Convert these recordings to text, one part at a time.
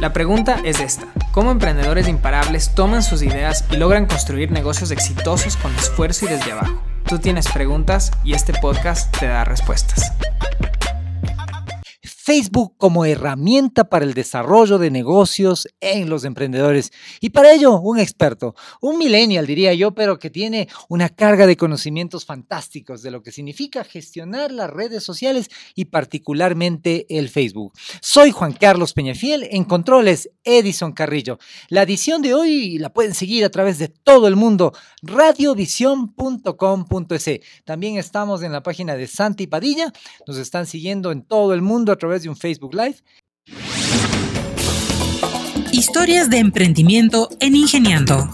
La pregunta es esta. ¿Cómo emprendedores imparables toman sus ideas y logran construir negocios exitosos con esfuerzo y desde abajo? Tú tienes preguntas y este podcast te da respuestas. Facebook como herramienta para el desarrollo de negocios en los emprendedores. Y para ello, un experto, un millennial diría yo, pero que tiene una carga de conocimientos fantásticos de lo que significa gestionar las redes sociales y particularmente el Facebook. Soy Juan Carlos Peñafiel, en controles Edison Carrillo. La edición de hoy la pueden seguir a través de todo el mundo, radiovision.com.es. También estamos en la página de Santi Padilla, nos están siguiendo en todo el mundo a través de un Facebook Live. Historias de emprendimiento en Ingeniando.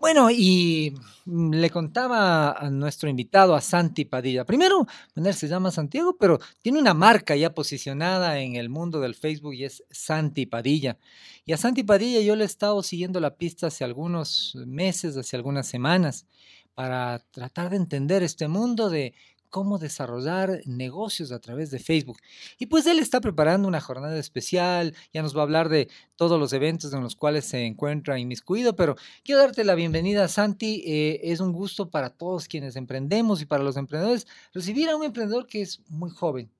Bueno, y le contaba a nuestro invitado, a Santi Padilla. Primero, él se llama Santiago, pero tiene una marca ya posicionada en el mundo del Facebook y es Santi Padilla. Y a Santi Padilla yo le he estado siguiendo la pista hace algunos meses, hace algunas semanas, para tratar de entender este mundo de cómo desarrollar negocios a través de Facebook. Y pues él está preparando una jornada especial, ya nos va a hablar de todos los eventos en los cuales se encuentra inmiscuido, pero quiero darte la bienvenida, Santi. Eh, es un gusto para todos quienes emprendemos y para los emprendedores recibir a un emprendedor que es muy joven.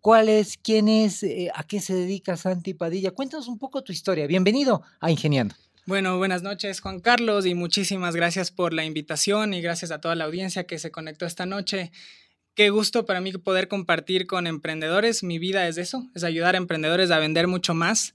¿Cuál es, quién es, eh, a qué se dedica Santi Padilla? Cuéntanos un poco tu historia. Bienvenido a Ingeniando. Bueno, buenas noches Juan Carlos y muchísimas gracias por la invitación y gracias a toda la audiencia que se conectó esta noche. Qué gusto para mí poder compartir con emprendedores. Mi vida es eso, es ayudar a emprendedores a vender mucho más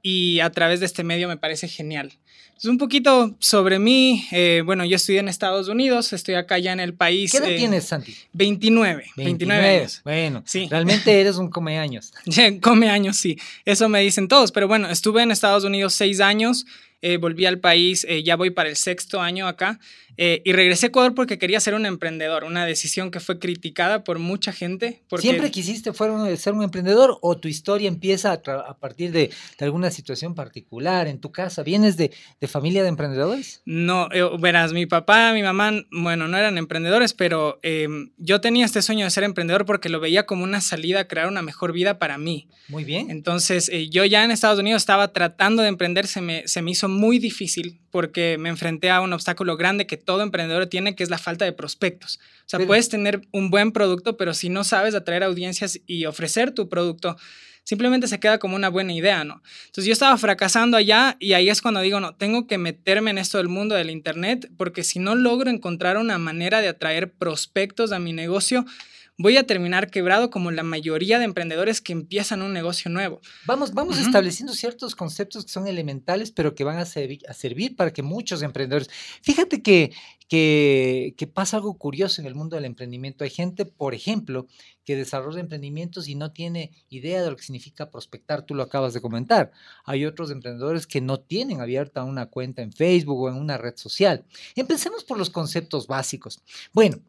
y a través de este medio me parece genial. Es un poquito sobre mí. Eh, bueno, yo estudié en Estados Unidos, estoy acá ya en el país. ¿Qué edad eh, tienes, Santi? 29, 29. años. Bueno, sí. realmente eres un come años. come años, sí. Eso me dicen todos. Pero bueno, estuve en Estados Unidos seis años. Eh, volví al país, eh, ya voy para el sexto año acá, eh, y regresé a Ecuador porque quería ser un emprendedor, una decisión que fue criticada por mucha gente. ¿Siempre quisiste ser un emprendedor o tu historia empieza a, partir de, alguna situación particular en tu casa? ¿Vienes de, familia de emprendedores? No, verás, mi papá, mi mamá, bueno, no eran emprendedores, pero em, yo tenía este sueño de ser emprendedor porque lo veía como una salida a crear una mejor vida para mí. Muy bien. Entonces, yo ya en Estados Unidos estaba tratando de emprender, se me, se me hizo muy difícil porque me enfrenté a un obstáculo grande que todo emprendedor tiene, que es la falta de prospectos. O sea, puedes tener un buen producto, pero si no sabes atraer audiencias y ofrecer tu producto, simplemente se queda como una buena idea, ¿no? Entonces yo estaba fracasando allá y ahí es cuando digo, no, tengo que meterme en esto del mundo del Internet, porque si no logro encontrar una manera de atraer prospectos a mi negocio, voy a terminar quebrado como la mayoría de emprendedores que empiezan un negocio nuevo. Vamos, vamos estableciendo ciertos conceptos que son elementales, pero que van a, a servir para que muchos emprendedores... Fíjate que, que, que, pasa algo curioso en el mundo del emprendimiento. Hay gente, por ejemplo, que desarrolla emprendimientos y no tiene idea de lo que significa prospectar, tú lo acabas de comentar. Hay otros emprendedores que no tienen abierta una cuenta en Facebook o en una red social. Empecemos por los conceptos básicos. Bueno,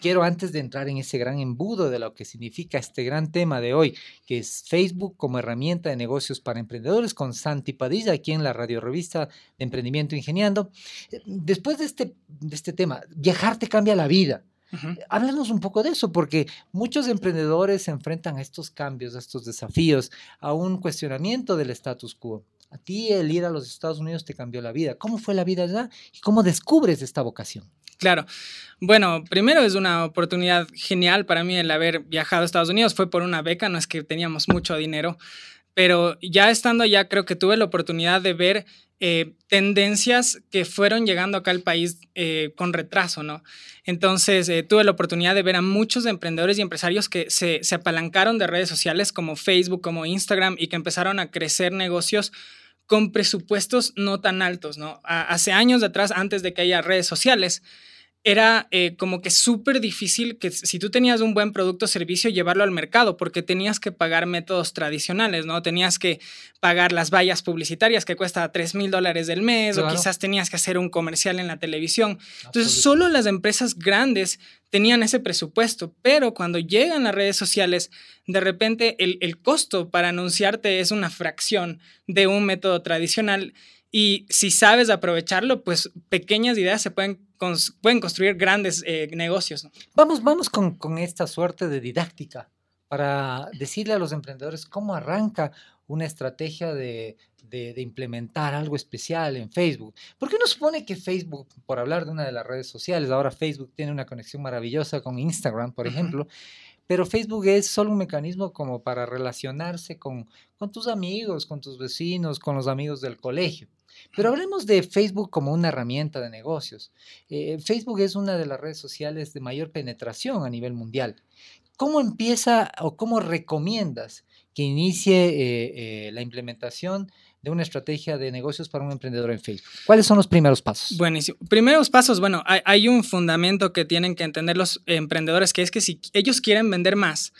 quiero antes de entrar en ese gran embudo de lo que significa este gran tema de hoy, que es Facebook como herramienta de negocios para emprendedores con Santi Padilla aquí en la radio revista de Emprendimiento Ingeniando. Después de este, de este tema, viajar te cambia la vida. Háblanos un poco de eso, porque muchos emprendedores se enfrentan a estos cambios, a estos desafíos, a un cuestionamiento del status quo. A ti el ir a los Estados Unidos te cambió la vida. ¿Cómo fue la vida allá y cómo descubres esta vocación? Claro. Bueno, primero es una oportunidad genial para mí el haber viajado a Estados Unidos. Fue por una beca, no es que teníamos mucho dinero, pero ya estando allá creo que tuve la oportunidad de ver eh, tendencias que fueron llegando acá al país eh, con retraso, ¿no? Entonces eh, tuve la oportunidad de ver a muchos emprendedores y empresarios que se, se apalancaron de redes sociales como Facebook, como Instagram y que empezaron a crecer negocios con presupuestos no tan altos, ¿no? hace años atrás, antes de que haya redes sociales, era eh, como que súper difícil que si tú tenías un buen producto o servicio llevarlo al mercado porque tenías que pagar métodos tradicionales, ¿no? Tenías que pagar las vallas publicitarias que cuesta 3 mil dólares del mes o quizás tenías que hacer un comercial en la televisión. Entonces, solo las empresas grandes tenían ese presupuesto, pero cuando llegan las redes sociales, de repente el, el costo para anunciarte es una fracción de un método tradicional y si sabes aprovecharlo, pues pequeñas ideas se pueden, pueden construir grandes eh, negocios. Vamos, vamos con, esta suerte de didáctica para decirle a los emprendedores cómo arranca una estrategia de, de, implementar algo especial en Facebook. ¿Por qué no supone que Facebook, por hablar de una de las redes sociales, ahora Facebook tiene una conexión maravillosa con Instagram, por ejemplo, pero Facebook es solo un mecanismo como para relacionarse con, con tus amigos, con tus vecinos, con los amigos del colegio. Pero hablemos de Facebook como una herramienta de negocios. Eh, Facebook es una de las redes sociales de mayor penetración a nivel mundial. ¿Cómo empieza o cómo recomiendas que inicie eh, eh, la implementación de una estrategia de negocios para un emprendedor en Facebook? ¿Cuáles son los primeros pasos? Buenísimo. Primeros pasos, bueno, hay, hay un fundamento que tienen que entender los emprendedores, que es que si ellos quieren vender más,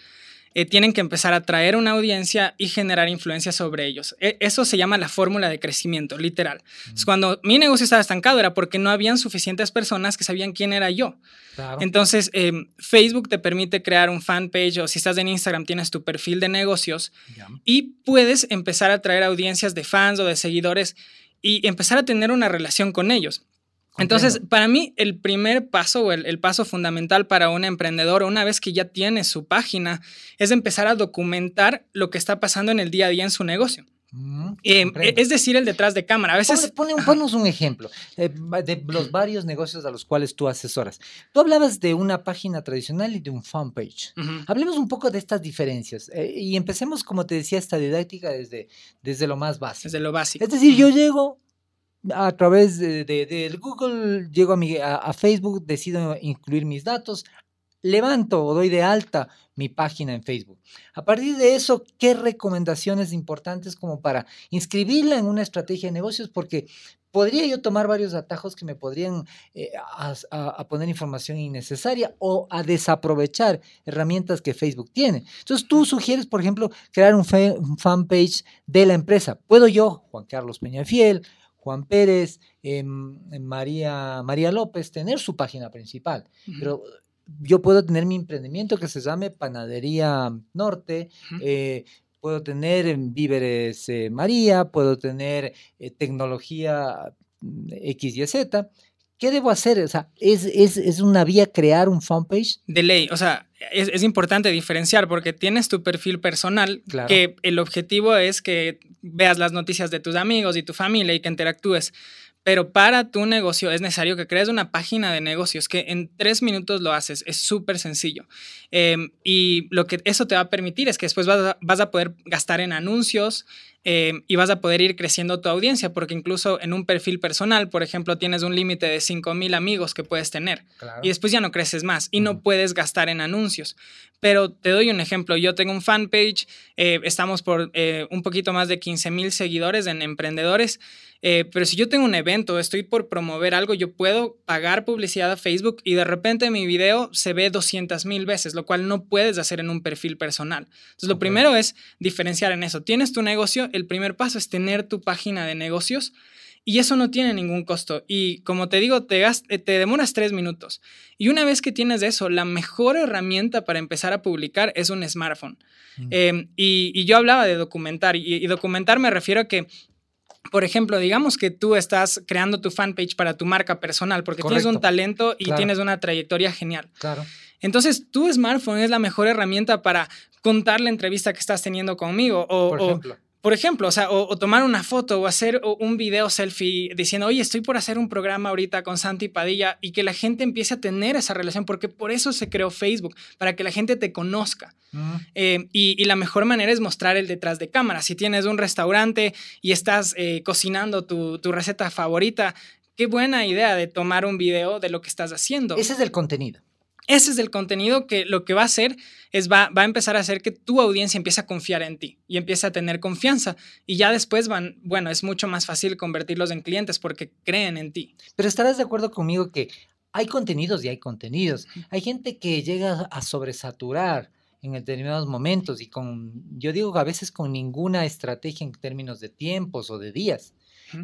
eh, tienen que empezar a atraer una audiencia y generar influencia sobre ellos. E, eso se llama la fórmula de crecimiento, literal. cuando mi negocio estaba estancado era porque no habían suficientes personas que sabían quién era yo. Entonces, em, Facebook te permite crear un fanpage o si estás en Instagram tienes tu perfil de negocios y puedes empezar a atraer audiencias de fans o de seguidores y empezar a tener una relación con ellos. Entonces, para mí, el primer paso o el, paso fundamental para un emprendedor, una vez que ya tiene su página, es empezar a documentar lo que está pasando en el día a día en su negocio. Mm, em, e, es decir, el detrás de cámara. A veces. Ponos un ejemplo eh, de los varios negocios a los cuales tú asesoras. Tú hablabas de una página tradicional y de un fanpage. Hablemos un poco de estas diferencias eh, y empecemos, como te decía, esta didáctica desde, desde lo más básico. Desde lo básico. Es decir, yo llego, a través de, Google, llego a, mi, a, Facebook, decido incluir mis datos, levanto o doy de alta mi página en Facebook. A partir de eso, ¿qué recomendaciones importantes como para inscribirla en una estrategia de negocios? Porque podría yo tomar varios atajos que me podrían eh, a, poner información innecesaria o a desaprovechar herramientas que Facebook tiene. Entonces tú sugieres, por ejemplo, crear un, un fanpage de la empresa. ¿Puedo yo, Juan Carlos Peñafiel, Juan Pérez, em, María, María López, tener su página principal. Pero yo puedo tener mi emprendimiento que se llame Panadería Norte, eh, puedo tener en Víveres eh, María, puedo tener eh, tecnología mm, X y Z. ¿Qué debo hacer? O sea, ¿es, es, una vía crear un fanpage? De ley, o sea, es, es importante diferenciar porque tienes tu perfil personal, que el objetivo es que veas las noticias de tus amigos y tu familia y que interactúes. Pero para tu negocio es necesario que crees una página de negocios que en tres minutos lo haces. Es súper sencillo. Em, y lo que eso te va a permitir es que después vas a, vas a poder gastar en anuncios, eh, y vas a poder ir creciendo tu audiencia, porque incluso en un perfil personal, por ejemplo, tienes un límite de 5.000 amigos que puedes tener y después ya no creces más y no puedes gastar en anuncios. Pero te doy un ejemplo, yo tengo un fanpage, eh, estamos por eh, un poquito más de 15.000 seguidores en emprendedores, pero si yo tengo un evento, estoy por promover algo, yo puedo pagar publicidad a Facebook y de repente mi video se ve 200.000 veces, lo cual no puedes hacer en un perfil personal. Entonces, lo primero es diferenciar en eso. Tienes tu negocio, el primer paso es tener tu página de negocios y eso no tiene ningún costo. Y como te digo, te, eh, te demoras tres minutos. Y una vez que tienes eso, la mejor herramienta para empezar a publicar es un smartphone. Mm. Em, y, yo hablaba de documentar y, documentar me refiero a que por ejemplo, digamos que tú estás creando tu fanpage para tu marca personal porque tienes un talento y tienes una trayectoria genial. Claro. Entonces, tu smartphone es la mejor herramienta para contar la entrevista que estás teniendo conmigo o, por ejemplo. Por ejemplo, o, sea, o, tomar una foto o hacer un video selfie diciendo, oye, estoy por hacer un programa ahorita con Santi Padilla y que la gente empiece a tener esa relación, porque por eso se creó Facebook, para que la gente te conozca. Mm. Eh, y, la mejor manera es mostrar el detrás de cámara. Si tienes un restaurante y estás eh, cocinando tu, tu receta favorita, qué buena idea de tomar un video de lo que estás haciendo. Ese es el contenido. Ese es el contenido que lo que va a hacer es va, va a empezar a hacer que tu audiencia empiece a confiar en ti y empiece a tener confianza. Y ya después van, bueno, es mucho más fácil convertirlos en clientes porque creen en ti. Pero estarás de acuerdo conmigo que hay contenidos y hay contenidos. Hay gente que llega a sobresaturar en determinados momentos y con, yo digo a veces con ninguna estrategia en términos de tiempos o de días.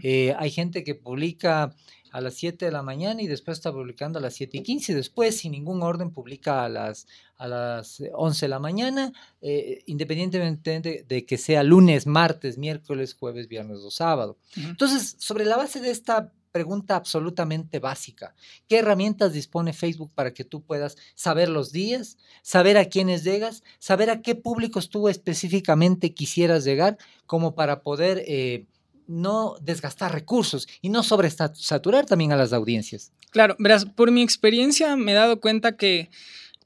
Eh, hay gente que publica a las 7 de la mañana y después está publicando a las 7 y 15. Y después, sin ningún orden, publica a las, a las 11 de la mañana, eh, independientemente de, que sea lunes, martes, miércoles, jueves, viernes o sábado. Entonces, sobre la base de esta pregunta absolutamente básica. ¿Qué herramientas dispone Facebook para que tú puedas saber los días, saber a quiénes llegas, saber a qué públicos tú específicamente quisieras llegar, como para poder eh, no desgastar recursos y no sobresaturar también a las audiencias? Claro, verás, por mi experiencia me he dado cuenta que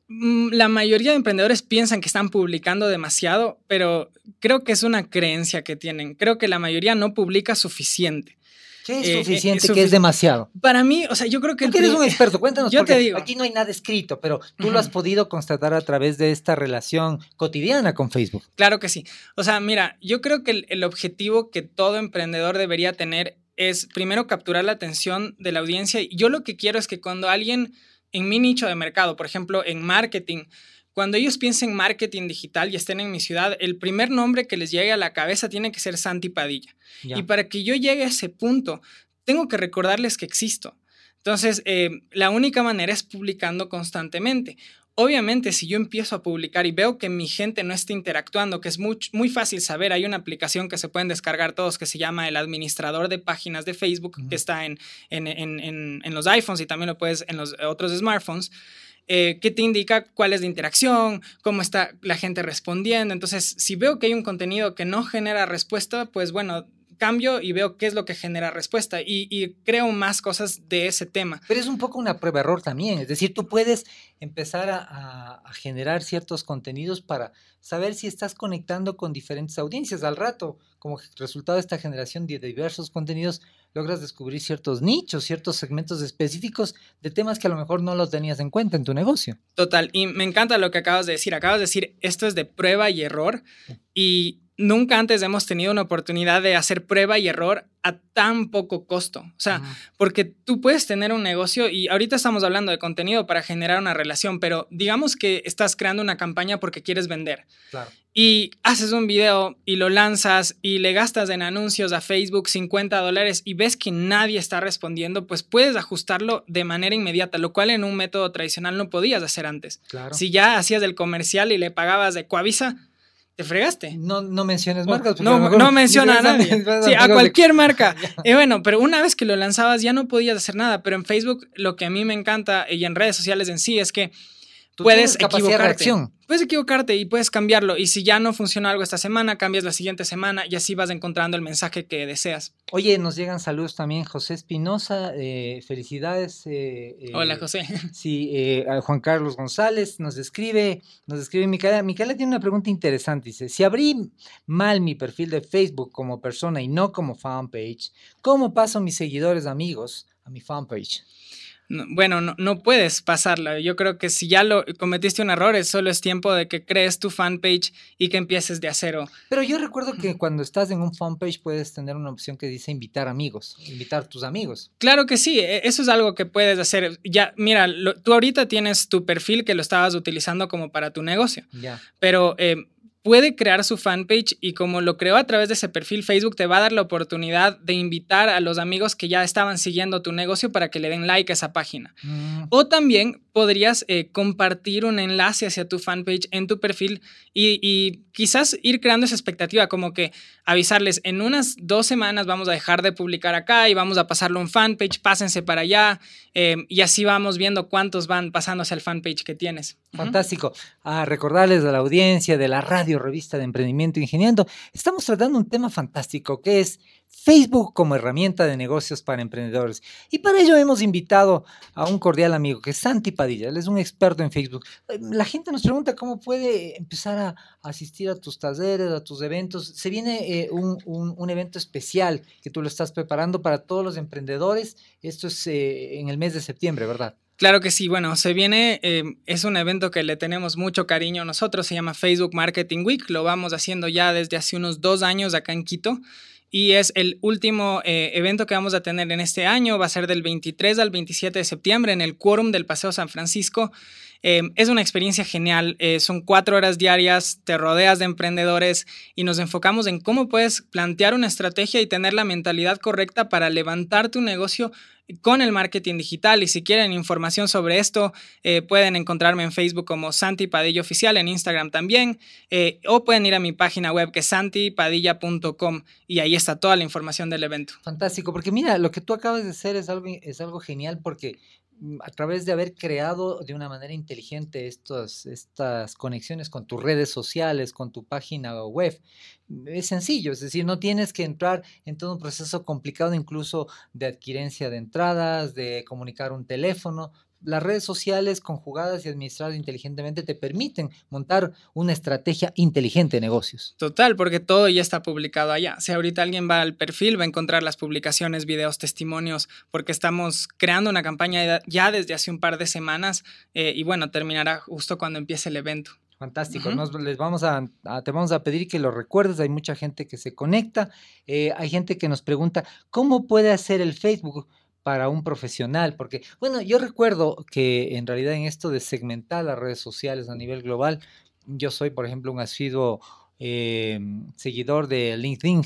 mm, la mayoría de emprendedores piensan que están publicando demasiado, pero creo que es una creencia que tienen. Creo que la mayoría no publica suficiente. ¿Qué es eh, eh, suficiente? ¿Qué es demasiado? Para mí, o sea, yo creo que... Tú eres un experto, cuéntanos. Yo te digo. Aquí no hay nada escrito, pero tú lo has podido constatar a través de esta relación cotidiana con Facebook. Claro que sí. O sea, mira, yo creo que el objetivo que todo emprendedor debería tener es primero capturar la atención de la audiencia. Y yo lo que quiero es que cuando alguien en mi nicho de mercado, por ejemplo, en marketing, cuando ellos piensen marketing digital y estén en mi ciudad, el primer nombre que les llegue a la cabeza tiene que ser Santi Padilla. Y para que yo llegue a ese punto, tengo que recordarles que existo. Entonces, eh, la única manera es publicando constantemente. Obviamente, si yo empiezo a publicar y veo que mi gente no está interactuando, que es muy, muy fácil saber, hay una aplicación que se pueden descargar todos que se llama el administrador de páginas de Facebook, que está en, en, los iPhones y también lo puedes en los otros smartphones. Eh, que te indica cuál es la interacción, cómo está la gente respondiendo. Entonces, si veo que hay un contenido que no genera respuesta, pues bueno, cambio y veo qué es lo que genera respuesta y, creo más cosas de ese tema. Pero es un poco una prueba error también, es decir, tú puedes empezar a, generar ciertos contenidos para saber si estás conectando con diferentes audiencias. Al rato, como resultado de esta generación de diversos contenidos, logras descubrir ciertos nichos, ciertos segmentos específicos de temas que a lo mejor no los tenías en cuenta en tu negocio. Total, y me encanta lo que acabas de decir. Acabas de decir, esto es de prueba y error y nunca antes hemos tenido una oportunidad de hacer prueba y error a tan poco costo. O sea, porque tú puedes tener un negocio y ahorita estamos hablando de contenido para generar una relación, pero digamos que estás creando una campaña porque quieres vender. Claro. Y haces un video y lo lanzas y le gastas en anuncios a Facebook 50 dólares y ves que nadie está respondiendo, pues puedes ajustarlo de manera inmediata, lo cual en un método tradicional no podías hacer antes. Claro. Si ya hacías el comercial y le pagabas de Coavisa, te fregaste. No, no menciones marcas. No, no menciona a nadie. Sí, a cualquier marca. Y bueno, pero una vez que lo lanzabas ya no podías hacer nada. Pero en Facebook lo que a mí me encanta y en redes sociales en sí es que puedes equivocarte. Puedes equivocarte y puedes cambiarlo. Y si ya no funciona algo esta semana, cambias la siguiente semana y así vas encontrando el mensaje que deseas. Oye, nos llegan saludos también. José Espinosa, eh, felicidades. Eh, eh, Hola, José. Sí, Juan Carlos González nos escribe, nos escribe Micaela. Micaela tiene una pregunta interesante. Dice, si abrí mal mi perfil de Facebook como persona y no como fanpage, ¿cómo paso mis seguidores amigos a mi fanpage? Bueno, no, no, puedes pasarla. Yo creo que si ya lo cometiste un error, es solo es tiempo de que crees tu fanpage y que empieces de a cero. Pero yo recuerdo que cuando estás en un fanpage puedes tener una opción que dice invitar amigos, invitar tus amigos. Claro que sí, e, eso es algo que puedes hacer. Ya, mira, tú ahorita tienes tu perfil que lo estabas utilizando como para tu negocio. Ya. Pero eh, puede crear su fanpage y como lo creó a través de ese perfil, Facebook te va a dar la oportunidad de invitar a los amigos que ya estaban siguiendo tu negocio para que le den like a esa página. Mm. O también podrías eh, compartir un enlace hacia tu fanpage en tu perfil y, quizás ir creando esa expectativa, como que avisarles, en unas dos semanas vamos a dejar de publicar acá y vamos a pasarlo un fanpage, pásense para allá em, y así vamos viendo cuántos van pasándose al fanpage que tienes. Fantástico. A recordarles a la audiencia de la radio revista de emprendimiento ingeniando, estamos tratando un tema fantástico que es Facebook como herramienta de negocios para emprendedores. Y para ello hemos invitado a un cordial amigo que es Santi Padilla. Él es un experto en Facebook. Eh, la gente nos pregunta cómo puede empezar a asistir a tus talleres, a tus eventos. Se viene eh, un, evento especial que tú lo estás preparando para todos los emprendedores. Esto es eh, en el mes de septiembre, ¿verdad? Claro que sí, bueno, se viene, es un evento que le tenemos mucho cariño a nosotros, se llama Facebook Marketing Week, lo vamos haciendo ya desde hace unos dos años acá en Quito y es el último eh, evento que vamos a tener en este año. Va a ser del 23 al 27 de septiembre en el Quórum del Paseo San Francisco. Em, es una experiencia genial, eh, son cuatro horas diarias, te rodeas de emprendedores y nos enfocamos en cómo puedes plantear una estrategia y tener la mentalidad correcta para levantar tu negocio con el marketing digital. Y si quieren información sobre esto, eh, pueden encontrarme en Facebook como Santi Padilla Oficial, en Instagram también, eh, o pueden ir a mi página web que es santipadilla.com y ahí está toda la información del evento. Fantástico, porque mira, lo que tú acabas de hacer es algo, es algo genial porque a través de haber creado de una manera inteligente estos, estas conexiones con tus redes sociales, con tu página web, mm, es sencillo, es decir, no tienes que entrar en todo un proceso complicado incluso de adquirencia de entradas, de comunicar un teléfono, las redes sociales conjugadas y administradas inteligentemente te permiten montar una estrategia inteligente de negocios. Total, porque todo ya está publicado allá. Si ahorita alguien va al perfil, va a encontrar las publicaciones, videos, testimonios, porque estamos creando una campaña ya desde hace un par de semanas eh, y bueno, terminará justo cuando empiece el evento. Fantástico. Nos, les vamos a, te vamos a pedir que lo recuerdes. Hay mucha gente que se conecta. Eh, hay gente que nos pregunta, ¿cómo puede hacer el Facebook? Para un profesional, porque, bueno, yo recuerdo que en realidad en esto de segmentar las redes sociales a nivel global, yo soy, por ejemplo, un asiduo em, seguidor de LinkedIn.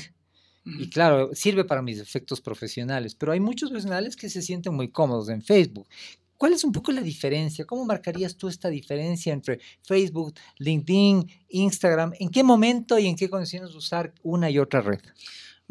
Y claro, sirve para mis efectos profesionales, pero hay muchos profesionales que se sienten muy cómodos en Facebook. ¿Cuál es un poco la diferencia? ¿Cómo marcarías tú esta diferencia entre Facebook, LinkedIn, Instagram? ¿En qué momento y en qué condiciones usar una y otra red?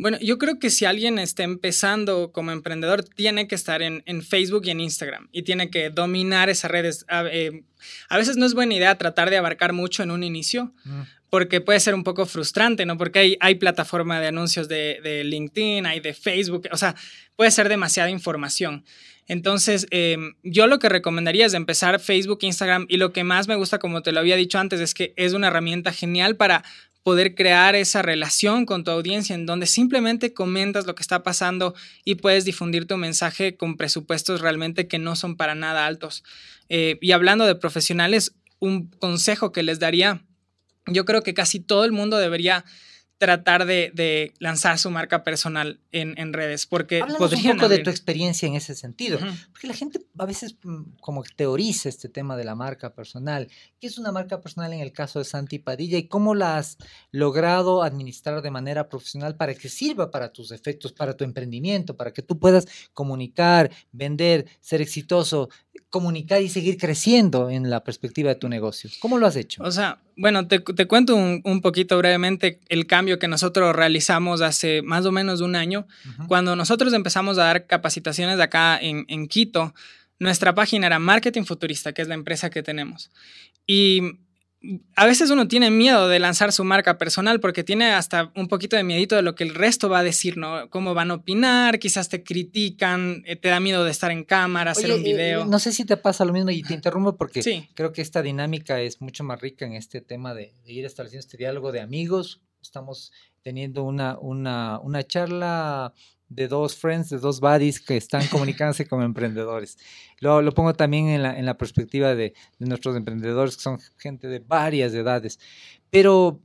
Bueno, yo creo que si alguien está empezando como emprendedor, tiene que estar en, Facebook y en Instagram y tiene que dominar esas redes. A, eh, veces no es buena idea tratar de abarcar mucho en un inicio, mm. porque puede ser un poco frustrante, ¿no? Porque hay, hay plataforma de anuncios de, LinkedIn, hay de Facebook, o sea, puede ser demasiada información. Entonces, em, yo lo que recomendaría es empezar Facebook, Instagram y lo que más me gusta, como te lo había dicho antes, es que es una herramienta genial para poder crear esa relación con tu audiencia en donde simplemente comentas lo que está pasando y puedes difundir tu mensaje con presupuestos realmente que no son para nada altos. Eh, y hablando de profesionales, un consejo que les daría, yo creo que casi todo el mundo debería tratar de, lanzar su marca personal en, redes, porque Háblanos un poco de tu experiencia en ese sentido, porque la gente a veces mm, como teoriza este tema de la marca personal. ¿Qué es una marca personal en el caso de Santi Padilla y cómo la has logrado administrar de manera profesional para que sirva para tus efectos, para tu emprendimiento, para que tú puedas comunicar, vender, ser exitoso, comunicar y seguir creciendo en la perspectiva de tu negocio? ¿Cómo lo has hecho? O sea, bueno, te, cuento un, poquito brevemente el cambio que nosotros realizamos hace más o menos un año. Cuando nosotros empezamos a dar capacitaciones acá en, en Quito, nuestra página era Marketing Futurista, que es la empresa que tenemos. Y a veces uno tiene miedo de lanzar su marca personal porque tiene hasta un poquito de miedito de lo que el resto va a decir, ¿no? Cómo van a opinar, quizás te critican, eh, te da miedo de estar en cámara, hacer un eh, video. no sé si te pasa lo mismo y te interrumpo porque creo que esta dinámica es mucho más rica en este tema de, de ir estableciendo este diálogo de amigos. Estamos teniendo una, una, una charla de dos friends, de dos buddies que están comunicándose como emprendedores. Lo, lo pongo también en la, en la perspectiva de, nuestros emprendedores, que son gente de varias edades. Pero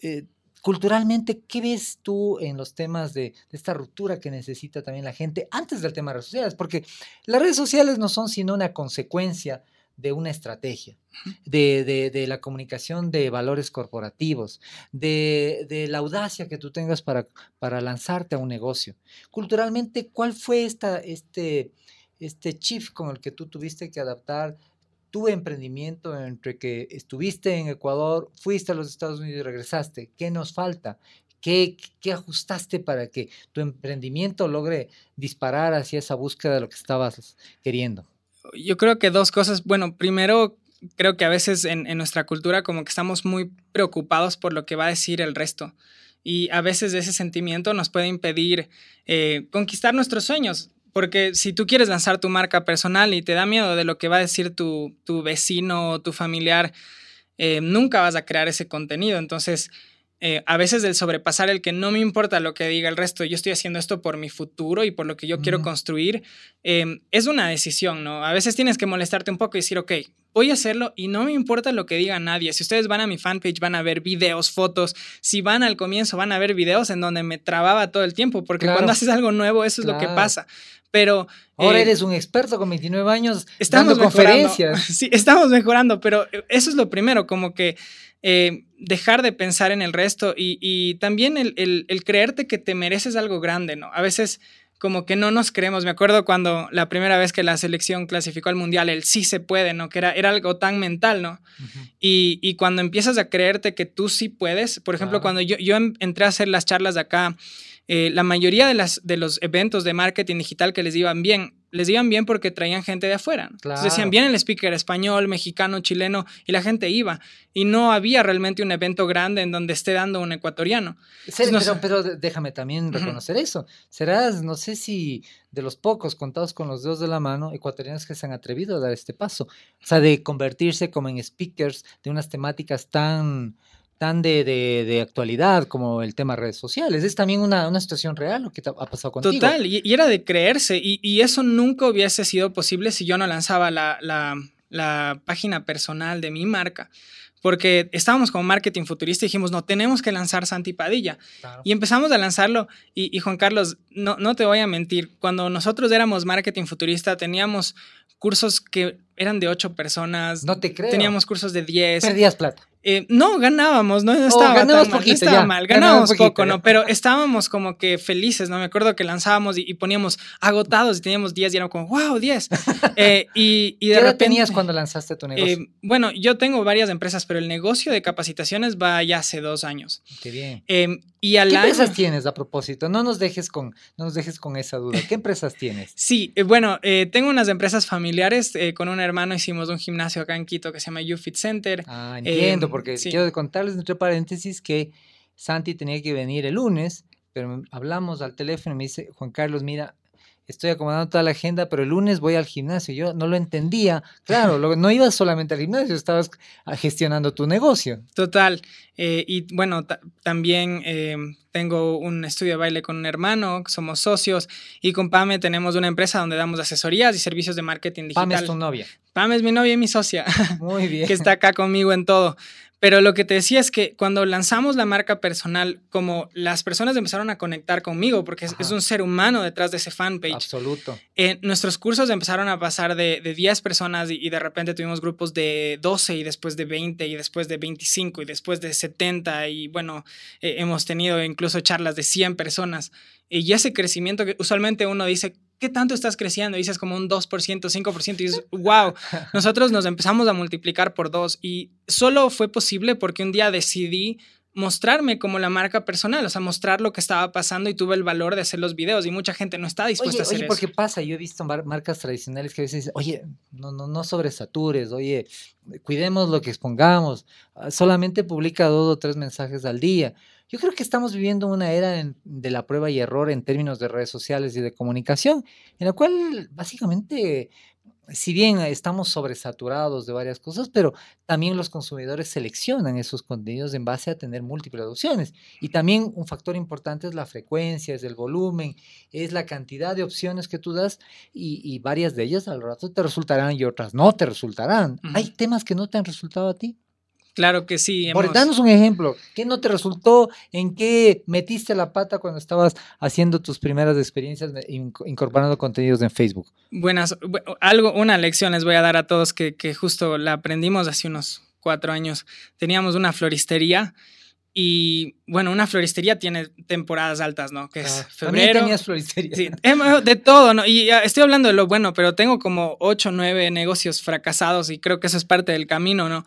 eh, culturalmente, ¿qué ves tú en los temas de, de, esta ruptura que necesita también la gente antes del tema de redes sociales? Porque las redes sociales no son sino una consecuencia de una estrategia, de, la comunicación de valores corporativos, de, la audacia que tú tengas para, para lanzarte a un negocio. Culturalmente, ¿cuál fue esta, este, este shift con el que tú tuviste que adaptar tu emprendimiento entre que estuviste en Ecuador, fuiste a los Estados Unidos y regresaste? ¿Qué nos falta? ¿Qué, ¿Qué, ajustaste para que tu emprendimiento logre disparar hacia esa búsqueda de lo que estabas queriendo? Yo creo que dos cosas. Bueno, primero, creo que a veces en, nuestra cultura como que estamos muy preocupados por lo que va a decir el resto. Y a veces ese sentimiento nos puede impedir eh, conquistar nuestros sueños. Porque si tú quieres lanzar tu marca personal y te da miedo de lo que va a decir tu, vecino o tu familiar, eh, nunca vas a crear ese contenido. Entonces, eh, a veces el sobrepasar el que no me importa lo que diga el resto, yo estoy haciendo esto por mi futuro y por lo que yo quiero construir, em, es una decisión, ¿no? A veces tienes que molestarte un poco y decir, ok, voy a hacerlo y no me importa lo que diga nadie. Si ustedes van a mi fanpage van a ver videos, fotos. Si van al comienzo van a ver videos en donde me trababa todo el tiempo, porque cuando haces algo nuevo eso es lo que pasa. Pero... Ahora eh, eres un experto con 29 años estamos dando conferencias. Sí, estamos mejorando, pero eso es lo primero, como que eh, dejar de pensar en el resto y, también el, el, creerte que te mereces algo grande, ¿no? A veces como que no nos creemos. Me acuerdo cuando la primera vez que la selección clasificó al mundial, el sí se puede, ¿no? Que era, era algo tan mental, ¿no? y, y, cuando empiezas a creerte que tú sí puedes, por ejemplo, cuando yo, yo entré a hacer las charlas de acá, eh, la mayoría de, las, de los eventos de marketing digital que les iban bien, les iban bien porque traían gente de afuera. Entonces decían, bien el speaker español, mexicano, chileno, y la gente iba. Y no había realmente un evento grande en donde esté dando un ecuatoriano. pero, déjame también reconocer eso. Serás, no sé si de los pocos contados con los dedos de la mano, ecuatorianos que se han atrevido a dar este paso. O sea, de convertirse como en speakers de unas temáticas tan tan de, de, actualidad como el tema redes sociales. Es también una, una situación real lo que ha pasado contigo. Total, y, era de creerse, y, y, eso nunca hubiese sido posible si yo no lanzaba la, la, la página personal de mi marca porque estábamos como marketing futurista y dijimos, no, tenemos que lanzar Santi Padilla. Y empezamos a lanzarlo y, y, Juan Carlos, no, no te voy a mentir, cuando nosotros éramos marketing futurista teníamos cursos que eran de ocho personas. No te creo. Teníamos cursos de diez. Perdías plata. Eh, no, ganábamos, no, oh, estaba tan mal, no estaba mal, ganábamos poco, ¿no? Pero estábamos como que felices, ¿no? Me acuerdo que lanzábamos y, poníamos agotados y teníamos 10 y era como, wow, 10. Eh, y, y, de ¿Qué repente, tenías cuando lanzaste tu negocio? Eh, bueno, yo tengo varias empresas, pero el negocio de capacitaciones va ya hace dos años. Qué bien. Em, y ¿Qué empresas tienes a propósito? No nos dejes con, no nos dejes con esa duda. ¿Qué empresas tienes? Sí, bueno, tengo unas empresas familiares. con un hermano hicimos un gimnasio acá en Quito que se llama YouFit Center. Ah, entiendo, porque quiero contarles entre paréntesis que Santi tenía que venir el lunes, pero hablamos al teléfono y me dice, Juan Carlos, mira, estoy acomodando toda la agenda, pero el lunes voy al gimnasio. Yo no lo entendía. Claro, no ibas solamente al gimnasio, estabas gestionando tu negocio. Total. Eh, y bueno, también eh, tengo un estudio de baile con un hermano, somos socios, y con Pame tenemos una empresa donde damos asesorías y servicios de marketing digital. Pame es tu novia. Pame es mi novia y mi socia. Muy bien. que está acá conmigo en todo. Pero lo que te decía es que cuando lanzamos la marca personal, como las personas empezaron a conectar conmigo, porque es, un ser humano detrás de ese fanpage. Absoluto. Eh, nuestros cursos empezaron a pasar de, de 10 personas y, de repente tuvimos grupos de 12 y después de 20 y después de 25 y después de 70 y bueno, eh, hemos tenido incluso charlas de 100 personas. Y ese crecimiento que usualmente uno dice, ¿qué tanto estás creciendo? Y dices como un 2%, 5%, y dices, wow, nosotros nos empezamos a multiplicar por dos y solo fue posible porque un día decidí mostrarme como la marca personal, o sea, mostrar lo que estaba pasando y tuve el valor de hacer los videos y mucha gente no está dispuesta a hacer oye, eso. Oye, qué pasa, yo he visto marcas tradicionales que a veces dicen, oye, no, no, no sobresatures, oye, cuidemos lo que expongamos, ah, solamente publica dos o tres mensajes al día. Yo creo que estamos viviendo una era de la prueba y error en términos de redes sociales y de comunicación, en la cual básicamente, si bien estamos sobresaturados de varias cosas, pero también los consumidores seleccionan esos contenidos en base a tener múltiples opciones. Y también un factor importante es la frecuencia, es el volumen, es la cantidad de opciones que tú das y, varias de ellas al rato te resultarán y otras no te resultarán. ¿Hay temas que no te han resultado a ti? Claro que sí. Por danos un ejemplo. ¿Qué no te resultó? ¿En qué metiste la pata cuando estabas haciendo tus primeras experiencias incorporando contenidos en Facebook? Buenas. Algo, una lección les voy a dar a todos que, que justo la aprendimos hace unos cuatro años. Teníamos una floristería y bueno, una floristería tiene temporadas altas, ¿no? Que es febrero. También tenías floristería. Sí, de todo, ¿no? Y estoy hablando de lo bueno, pero tengo como ocho o nueve negocios fracasados y creo que eso es parte del camino, ¿no?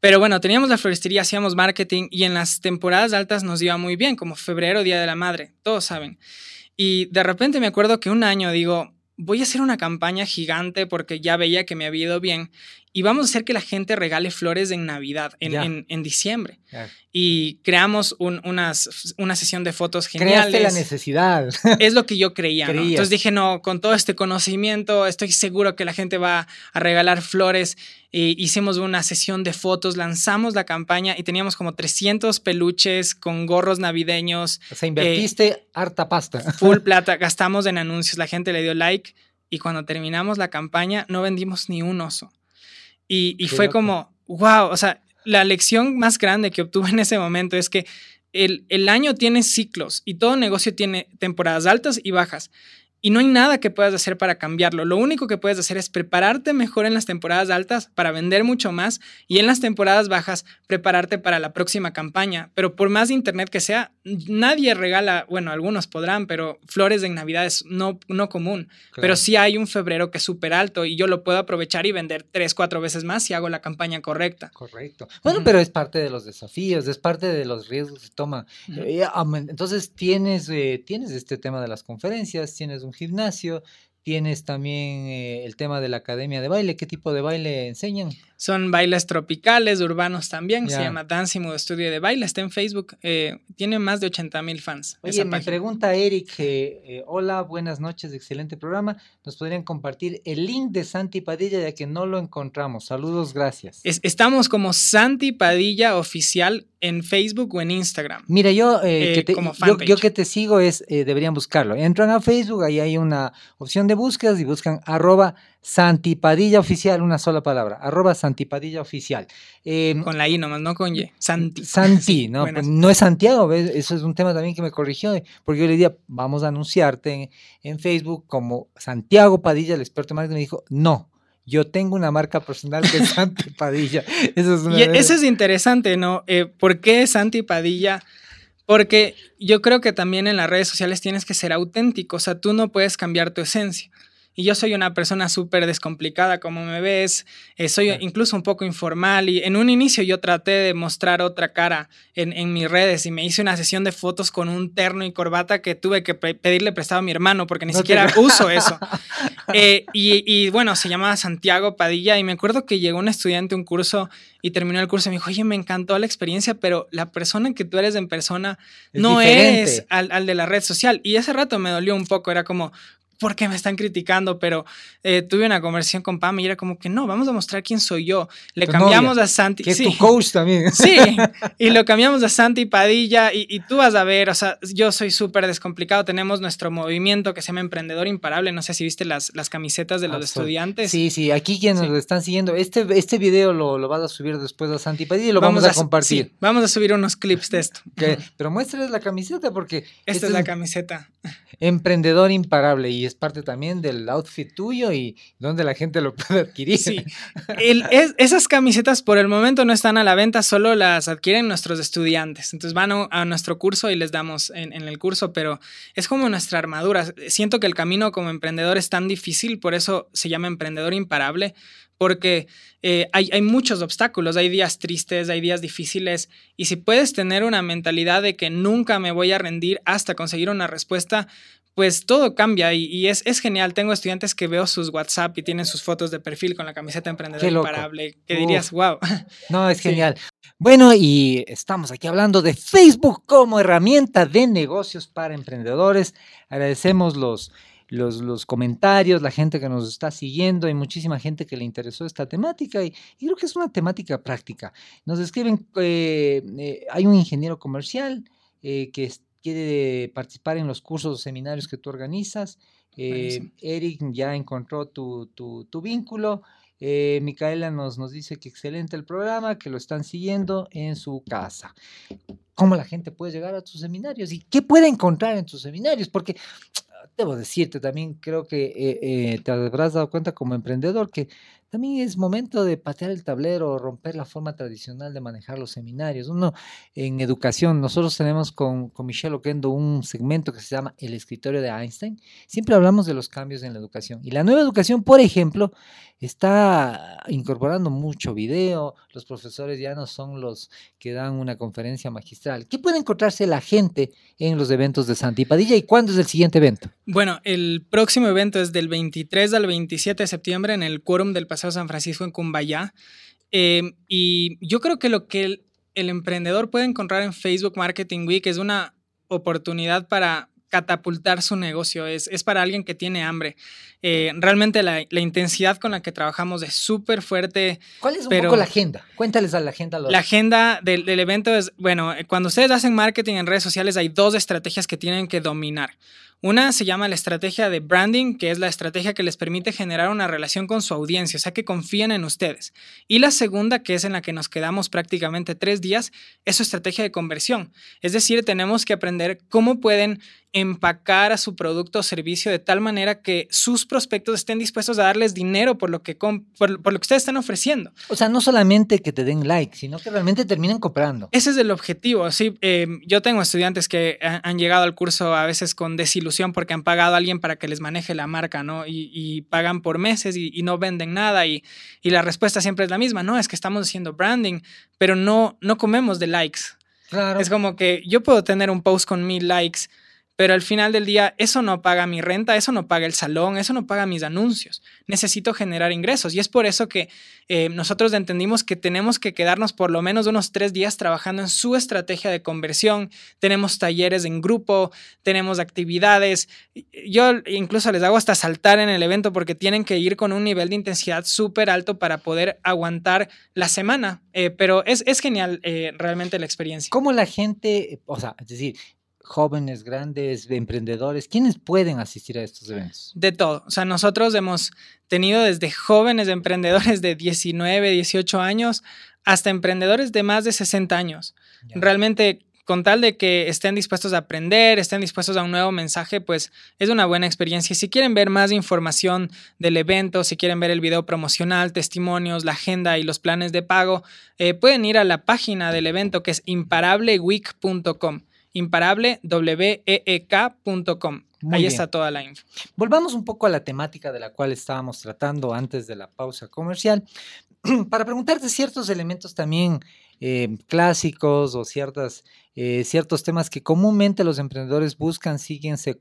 Pero bueno, teníamos la floristería, hacíamos marketing y en las temporadas altas nos iba muy bien, como febrero, Día de la Madre, todos saben. Y de repente me acuerdo que un año digo, voy a hacer una campaña gigante porque ya veía que me había ido bien y vamos a hacer que la gente regale flores en Navidad, en, en, diciembre. Y creamos unas, una sesión de fotos geniales. Creaste la necesidad. Es lo que yo creía. ¿no? Entonces dije, no, con todo este conocimiento estoy seguro que la gente va a regalar flores. E hicimos una sesión de fotos, lanzamos la campaña y teníamos como 300 peluches con gorros navideños. O sea, invertiste eh, harta pasta. Full plata, gastamos en anuncios, la gente le dio like y cuando terminamos la campaña no vendimos ni un oso. Y, fue loco. como, wow, o sea, la lección más grande que obtuve en ese momento es que el, el año tiene ciclos y todo negocio tiene temporadas altas y bajas. Y no hay nada que puedas hacer para cambiarlo. Lo único que puedes hacer es prepararte mejor en las temporadas altas para vender mucho más y en las temporadas bajas prepararte para la próxima campaña. Pero por más de internet que sea, nadie regala, bueno, algunos podrán, pero flores de Navidad es no, no común. Pero sí hay un febrero que es súper alto y yo lo puedo aprovechar y vender tres, cuatro veces más si hago la campaña correcta. Correcto. Bueno, pero es parte de los desafíos, es parte de los riesgos que se toman. Ujú. Eh, Entonces tienes, eh, tienes este tema de las conferencias, tienes un gimnasio, tienes también eh, el tema de la academia de baile. ¿Qué tipo de baile enseñan? Son bailes tropicales, urbanos también. Se llama Dancing Estudio de Baile. Está en Facebook. eh, tiene más de 80 mil fans. Oye, me página. pregunta Eric, eh, eh, hola, buenas noches, excelente programa. ¿Nos podrían compartir el link de Santi Padilla ya que no lo encontramos? Saludos, gracias. Es- estamos como Santi Padilla Oficial en Facebook o en Instagram. Mira, yo, eh, que te, como yo, yo que te sigo es, deberían buscarlo. Entran a Facebook, ahí hay una opción de búsquedas y buscan arroba Santipadilla Oficial, una sola palabra, arroba Santipadilla Oficial. Eh, Con la I nomás, no con Y. Santi. Santi, Sí, ¿no? Pues no es Santiago, ¿ves? Eso es un tema también que me corrigió, eh, porque yo le decía, vamos a anunciarte en, en Facebook como Santiago Padilla, el experto en marketing, me dijo, no, yo tengo una marca personal que es Santi Padilla. Eso es una Y eso es interesante, ¿no? Eh, ¿Por qué Santi Padilla? Porque yo creo que también en las redes sociales tienes que ser auténtico, o sea, tú no puedes cambiar tu esencia. Y yo soy una persona súper descomplicada, como me ves, eh, soy incluso un poco informal y en un inicio yo traté de mostrar otra cara en, en mis redes y me hice una sesión de fotos con un terno y corbata que tuve que pe- pedirle prestado a mi hermano porque ni No siquiera uso eso. Eh, y, y, bueno, se llamaba Santiago Padilla y me acuerdo que llegó un estudiante a un curso y terminó el curso y me dijo, oye, me encantó la experiencia, pero la persona que tú eres en persona Es no diferente. eres al, al de la red social. Y ese rato me dolió un poco, era como, ¿por qué me están criticando? Pero eh, tuve una conversación con Pam y era como que no, vamos a mostrar quién soy yo. Le Tu cambiamos novia, a Santi. Que es tu coach también. Sí, y lo cambiamos a Santi Padilla y, y tú vas a ver, o sea, yo soy súper descomplicado, tenemos nuestro movimiento que se llama Emprendedor Imparable, no sé si viste las, las camisetas de los estudiantes. Sí, sí, aquí quienes Sí. nos están siguiendo, este, este video lo, lo vas a subir después a Santi Padilla y lo vamos, a, compartir. sí, vamos a subir unos clips de esto. Pero muéstrales la camiseta porque Esta este es la camiseta. emprendedor imparable y es parte también del outfit tuyo y donde la gente lo puede adquirir. Sí. Esas camisetas por el momento no están a la venta, solo las adquieren nuestros estudiantes. Entonces van a, nuestro curso y les damos en, en el curso, pero es como nuestra armadura. Siento que el camino como emprendedor es tan difícil, por eso se llama emprendedor imparable, porque eh, hay, hay muchos obstáculos, hay días tristes, hay días difíciles, y si puedes tener una mentalidad de que nunca me voy a rendir hasta conseguir una respuesta, pues todo cambia y, y es, es genial. Tengo estudiantes que veo sus WhatsApp y tienen sus fotos de perfil con la camiseta emprendedor Qué loco. imparable, que dirías, wow. No, es Sí. genial. Bueno, y estamos aquí hablando de Facebook como herramienta de negocios para emprendedores. Agradecemos los, los, los comentarios, la gente que nos está siguiendo. Hay muchísima gente que le interesó esta temática y, y creo que es una temática práctica. Nos escriben, eh, eh, hay un ingeniero comercial eh, que es- quiere participar en los cursos o seminarios que tú organizas. Eh. Eric ya encontró tu, tu, tu vínculo. Eh, Micaela nos, nos dice que excelente el programa, que lo están siguiendo en su casa. ¿Cómo la gente puede llegar a tus seminarios? ¿Y qué puede encontrar en tus seminarios? Porque debo decirte también, creo que eh, eh, te habrás dado cuenta como emprendedor que también es momento de patear el tablero, romper la forma tradicional de manejar los seminarios. Uno, en educación, nosotros tenemos con, Michelle Oquendo un segmento que se llama El escritorio de Einstein. Siempre hablamos de los cambios en la educación. Y la nueva educación, por ejemplo, está incorporando mucho video. Los profesores ya no son los que dan una conferencia magistral. ¿Qué puede encontrarse la gente en los eventos de Santi Padilla y cuándo es el siguiente evento? Bueno, el próximo evento es del 23 al 27 de septiembre en el Quórum del Paseo San Francisco en Cumbayá. Eh, y yo creo que lo que el, el emprendedor puede encontrar en Facebook Marketing Week es una oportunidad para catapultar su negocio, es, es para alguien que tiene hambre. Eh, realmente la, la intensidad con la que trabajamos es súper fuerte. ¿Cuál es un Pero- poco la agenda? Cuéntales a la agenda. los- La agenda del, del evento es, bueno, eh, cuando ustedes hacen marketing en redes sociales hay dos estrategias que tienen que dominar. Una se llama la estrategia de branding, que es la estrategia que les permite generar una relación con su audiencia, o sea, que confíen en ustedes. Y la segunda, que es en la que nos quedamos prácticamente tres días, es su estrategia de conversión. Es decir, tenemos que aprender cómo pueden empacar a su producto o servicio de tal manera que sus prospectos estén dispuestos a darles dinero por lo que, por, lo que ustedes están ofreciendo. O sea, no solamente que te den like, sino que realmente terminen comprando. Ese es el objetivo. Sí, eh, yo tengo estudiantes que han llegado al curso a veces con desilusión porque han pagado a alguien para que les maneje la marca, ¿no? Y, pagan por meses y, no venden nada y, y, la respuesta siempre es la misma, no, es que estamos haciendo branding, pero no, no comemos de likes. Claro. Es como que yo puedo tener un post con mil likes pero al final del día eso no paga mi renta, eso no paga el salón, eso no paga mis anuncios. Necesito generar ingresos y es por eso que eh, nosotros entendimos que tenemos que quedarnos por lo menos unos tres días trabajando en su estrategia de conversión. Tenemos talleres en grupo, tenemos actividades. Yo incluso les hago hasta saltar en el evento porque tienen que ir con un nivel de intensidad súper alto para poder aguantar la semana. Eh, pero es, es genial eh, realmente la experiencia. ¿Cómo la gente, o sea, es decir, jóvenes, grandes, emprendedores? ¿Quiénes pueden asistir a estos eventos? De todo. O sea, nosotros hemos tenido desde jóvenes emprendedores de 19, 18 años hasta emprendedores de más de 60 años. Realmente, con tal de que estén dispuestos a aprender, estén dispuestos a un nuevo mensaje, pues es una buena experiencia. Si quieren ver más información del evento, si quieren ver el video promocional, testimonios, la agenda y los planes de pago, eh, pueden ir a la página del evento que es imparableweek.com imparableweek.com. Ahí está toda la info. Volvamos un poco a la temática de la cual estábamos tratando antes de la pausa comercial, para preguntarte ciertos elementos también eh, clásicos o ciertas, eh, ciertos temas que comúnmente los emprendedores buscan, siguen, se,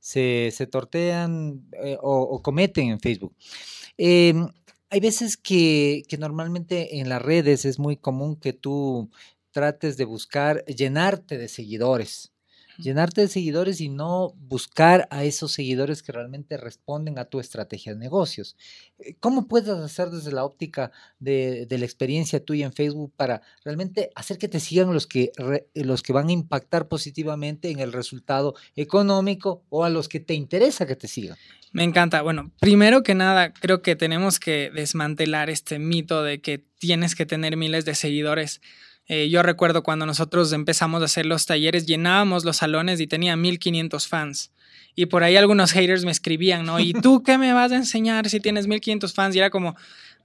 se, tortean eh, o, cometen en Facebook. Em, hay veces que, que, normalmente en las redes es muy común que tú trates de buscar llenarte de seguidores, llenarte de seguidores y no buscar a esos seguidores que realmente responden a tu estrategia de negocios. Eh, ¿Cómo puedes hacer desde la óptica de, la experiencia tuya en Facebook para realmente hacer que te sigan los que, los que van a impactar positivamente en el resultado económico o a los que te interesa que te sigan? Me encanta. Bueno, primero que nada, creo que tenemos que desmantelar este mito de que tienes que tener miles de seguidores. Eh, yo recuerdo cuando nosotros empezamos a hacer los talleres, llenábamos los salones y tenía 1500 fans. Y por ahí algunos haters me escribían, ¿no? ¿Y tú qué me vas a enseñar si tienes 1500 fans? Y era como,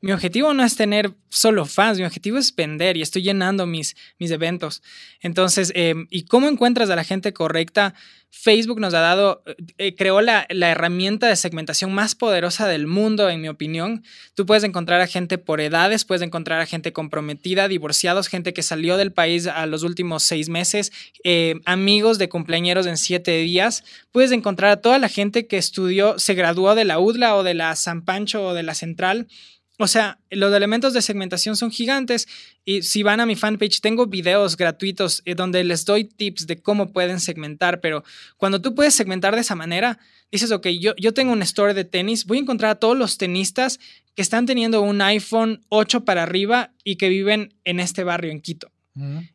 mi objetivo no es tener solo fans, mi objetivo es vender y estoy llenando mis, mis eventos. Entonces, em, ¿y cómo encuentras a la gente correcta? Facebook nos ha dado, eh, eh, creó la, la, herramienta de segmentación más poderosa del mundo, en mi opinión. Tú puedes encontrar a gente por edades, puedes encontrar a gente comprometida, divorciados, gente que salió del país a los últimos seis meses, eh, amigos de cumpleañeros en siete días. Puedes encontrar a toda la gente que estudió, se graduó de la UDLA o de la San Pancho o de la Central o sea, los elementos de segmentación son gigantes y si van a mi fanpage tengo videos gratuitos eh, donde les doy tips de cómo pueden segmentar, pero cuando tú puedes segmentar de esa manera, dices, ok, yo, yo tengo un store de tenis, voy a encontrar a todos los tenistas que están teniendo un iPhone 8 para arriba y que viven en este barrio en Quito.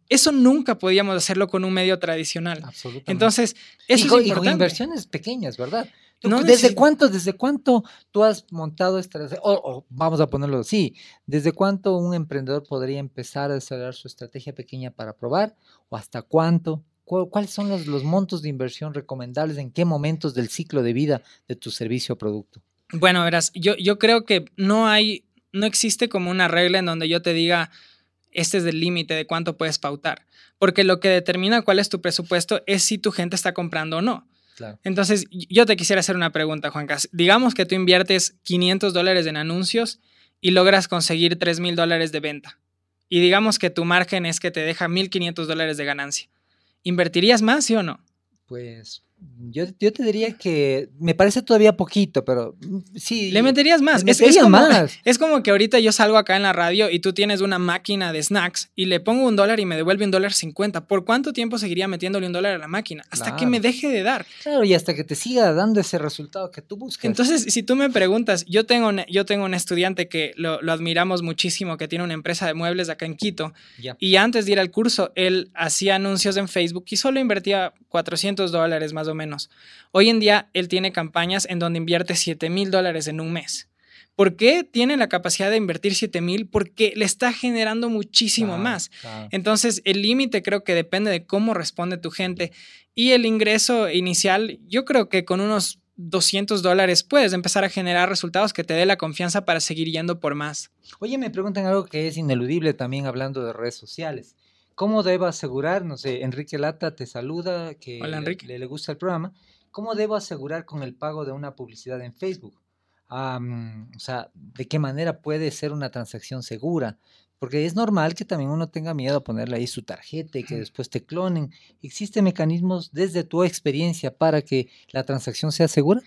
Eso nunca podíamos hacerlo con un medio tradicional. Absolutamente. Entonces, eso es con inversiones pequeñas, ¿verdad? ¿Desde cuánto, desde cuánto tú has montado esta, o, vamos a ponerlo así, desde cuánto un emprendedor podría empezar a desarrollar su estrategia pequeña para probar o hasta cuánto? ¿Cuáles son los, los montos de inversión recomendables? ¿En qué momentos del ciclo de vida de tu servicio o producto? Bueno, verás, yo, yo creo que no hay, no existe como una regla en donde yo te diga, este es el límite de cuánto puedes pautar, porque lo que determina cuál es tu presupuesto es si tu gente está comprando o no. Entonces, yo te quisiera hacer una pregunta, Juanca. Digamos que tú inviertes 500 dólares en anuncios y logras conseguir 3 mil dólares de venta. Y digamos que tu margen es que te deja 1.500 dólares de ganancia. ¿Invertirías más, sí o no? Pues yo, yo, te diría que me parece todavía poquito, pero mm, sí. Le meterías más. es, como, más. Es como que ahorita yo salgo acá en la radio y tú tienes una máquina de snacks y le pongo un dólar y me devuelve un dólar cincuenta. ¿Por cuánto tiempo seguiría metiéndole un dólar a la máquina? Hasta que me deje de dar. Claro, y hasta que te siga dando ese resultado que tú buscas. Entonces, si tú me preguntas, yo tengo, un, yo tengo un estudiante que lo, admiramos muchísimo, que tiene una empresa de muebles acá en Quito. Y antes de ir al curso, él hacía anuncios en Facebook y solo invertía 400 dólares más o o menos. Hoy en día él tiene campañas en donde invierte 7 mil dólares en un mes. ¿Por qué tiene la capacidad de invertir 7 mil? Porque le está generando muchísimo más. Entonces, el límite creo que depende de cómo responde tu gente. Y el ingreso inicial, yo creo que con unos 200 dólares puedes empezar a generar resultados que te dé la confianza para seguir yendo por más. Oye, me preguntan algo que es ineludible también hablando de redes sociales. ¿Cómo debo asegurar, no sé, Enrique Lata te saluda, que Le, le, gusta el programa, ¿cómo debo asegurar con el pago de una publicidad en Facebook? o sea, ¿de qué manera puede ser una transacción segura? Porque es normal que también uno tenga miedo a ponerle ahí su tarjeta y que después te clonen. ¿Existen mecanismos desde tu experiencia para que la transacción sea segura?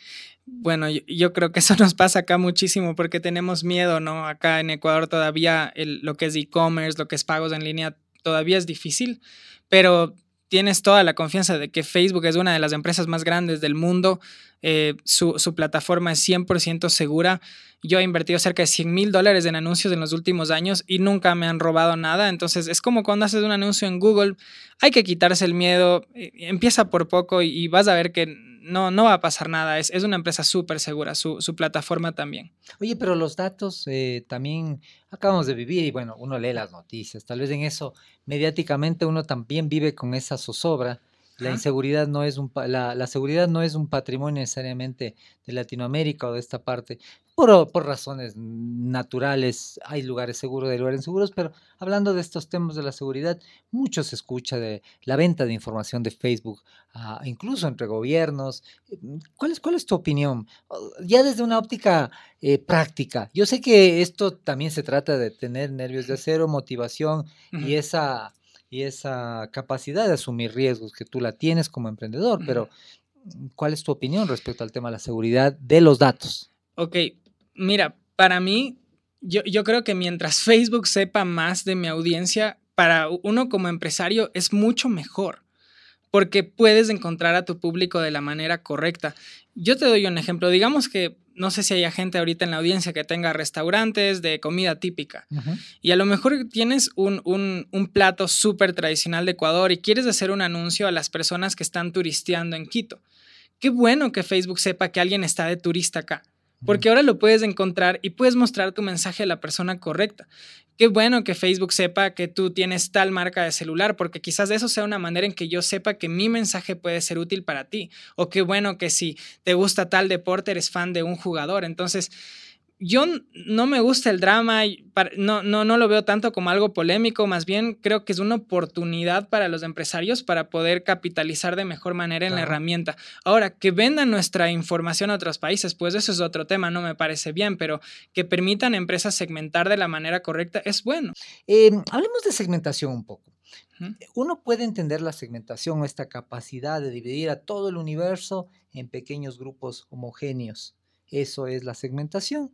Bueno, yo, creo que eso nos pasa acá muchísimo porque tenemos miedo, ¿no? Acá en Ecuador todavía lo que es e-commerce, lo que es pagos en línea, todavía es difícil, pero tienes toda la confianza de que Facebook es una de las empresas más grandes del mundo, eh, su, plataforma es 100% segura. Yo he invertido cerca de 100 mil dólares en anuncios en los últimos años y nunca me han robado nada. Entonces es como cuando haces un anuncio en Google, hay que quitarse el miedo, eh, empieza por poco y vas a ver que no, no va a pasar nada. Es, una empresa súper segura, su, plataforma también. Oye, pero los datos eh, también acabamos de vivir y bueno, uno lee las noticias. Tal vez en eso, mediáticamente, uno también vive con esa zozobra la inseguridad no es un, la, la, seguridad no es un patrimonio necesariamente de Latinoamérica o de esta parte, por, por, razones naturales, hay lugares seguros, hay lugares inseguros, pero hablando de estos temas de la seguridad, mucho se escucha de la venta de información de Facebook, ah, incluso entre gobiernos. ¿Cuál es, ¿Cuál es tu opinión? Ya desde una óptica eh, práctica, yo sé que esto también se trata de tener nervios de acero, motivación y esa y esa capacidad de asumir riesgos que tú la tienes como emprendedor, pero mm, ¿cuál es tu opinión respecto al tema de la seguridad de los datos? Ok, mira, para mí, yo, yo creo que mientras Facebook sepa más de mi audiencia, para uno como empresario es mucho mejor porque puedes encontrar a tu público de la manera correcta. Yo te doy un ejemplo. Digamos que no sé si hay gente ahorita en la audiencia que tenga restaurantes de comida típica y a lo mejor tienes un, un plato súper tradicional de Ecuador y quieres hacer un anuncio a las personas que están turisteando en Quito. Qué bueno que Facebook sepa que alguien está de turista acá porque ahora lo puedes encontrar y puedes mostrar tu mensaje a la persona correcta. Qué bueno que Facebook sepa que tú tienes tal marca de celular, porque quizás eso sea una manera en que yo sepa que mi mensaje puede ser útil para ti. O qué bueno que si te gusta tal deporte, eres fan de un jugador. Entonces, yo no me gusta el drama, no, no, no lo veo tanto como algo polémico, más bien creo que es una oportunidad para los empresarios para poder capitalizar de mejor manera en la herramienta. Ahora, que vendan nuestra información a otros países, pues eso es otro tema, no me parece bien, pero que permitan empresas segmentar de la manera correcta es bueno. Eh, hablemos de segmentación un poco. Uno puede entender la segmentación, esta capacidad de dividir a todo el universo en pequeños grupos homogéneos. Eso es la segmentación.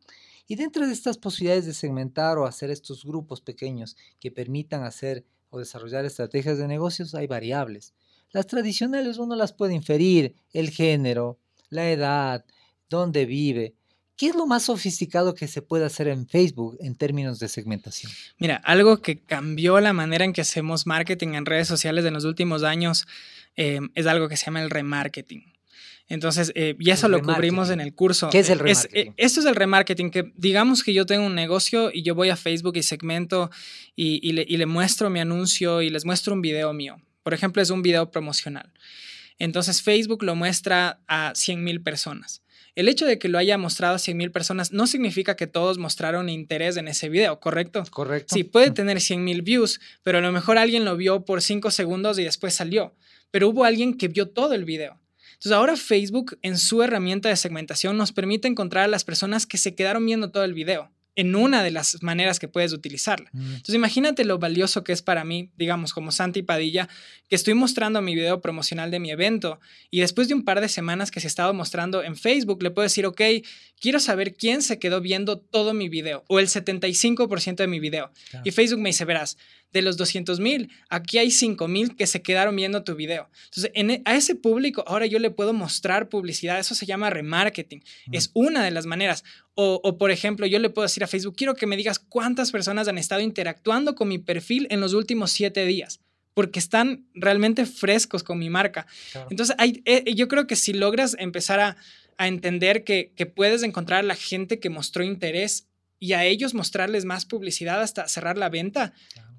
Y dentro de estas posibilidades de segmentar o hacer estos grupos pequeños que permitan hacer o desarrollar estrategias de negocios, hay variables. Las tradicionales uno las puede inferir, el género, la edad, dónde vive. ¿Qué es lo más sofisticado que se puede hacer en Facebook en términos de segmentación? Mira, algo que cambió la manera en que hacemos marketing en redes sociales en los últimos años eh, es algo que se llama el remarketing. Entonces, eh, y eso lo cubrimos en el curso. ¿Qué es el remarketing? esto es el remarketing, que digamos que yo tengo un negocio y yo voy a Facebook y segmento y, le, muestro mi anuncio y les muestro un video mío. Por ejemplo, es un video promocional. Entonces, Facebook lo muestra a 100 mil personas. El hecho de que lo haya mostrado a 100 mil personas no significa que todos mostraron interés en ese video, ¿correcto? Correcto. Sí, puede tener 100 mil views, pero a lo mejor alguien lo vio por 5 segundos y después salió. Pero hubo alguien que vio todo el video. Entonces ahora Facebook en su herramienta de segmentación nos permite encontrar a las personas que se quedaron viendo todo el video en una de las maneras que puedes utilizarla. Mm. Entonces imagínate lo valioso que es para mí, digamos, como Santi Padilla, que estoy mostrando mi video promocional de mi evento y después de un par de semanas que se estaba mostrando en Facebook, le puedo decir, ok, quiero saber quién se quedó viendo todo mi video o el 75% de mi video. Y Facebook me dice, verás, de los 200 mil, aquí hay 5 mil que se quedaron viendo tu video. Entonces, e, a ese público ahora yo le puedo mostrar publicidad, eso se llama remarketing, es una de las maneras. O, o, por ejemplo, yo le puedo decir a Facebook, quiero que me digas cuántas personas han estado interactuando con mi perfil en los últimos 7 días porque están realmente frescos con mi marca. Entonces, hay, eh, yo creo que si logras empezar a, entender que, que, puedes encontrar a la gente que mostró interés y a ellos mostrarles más publicidad hasta cerrar la venta,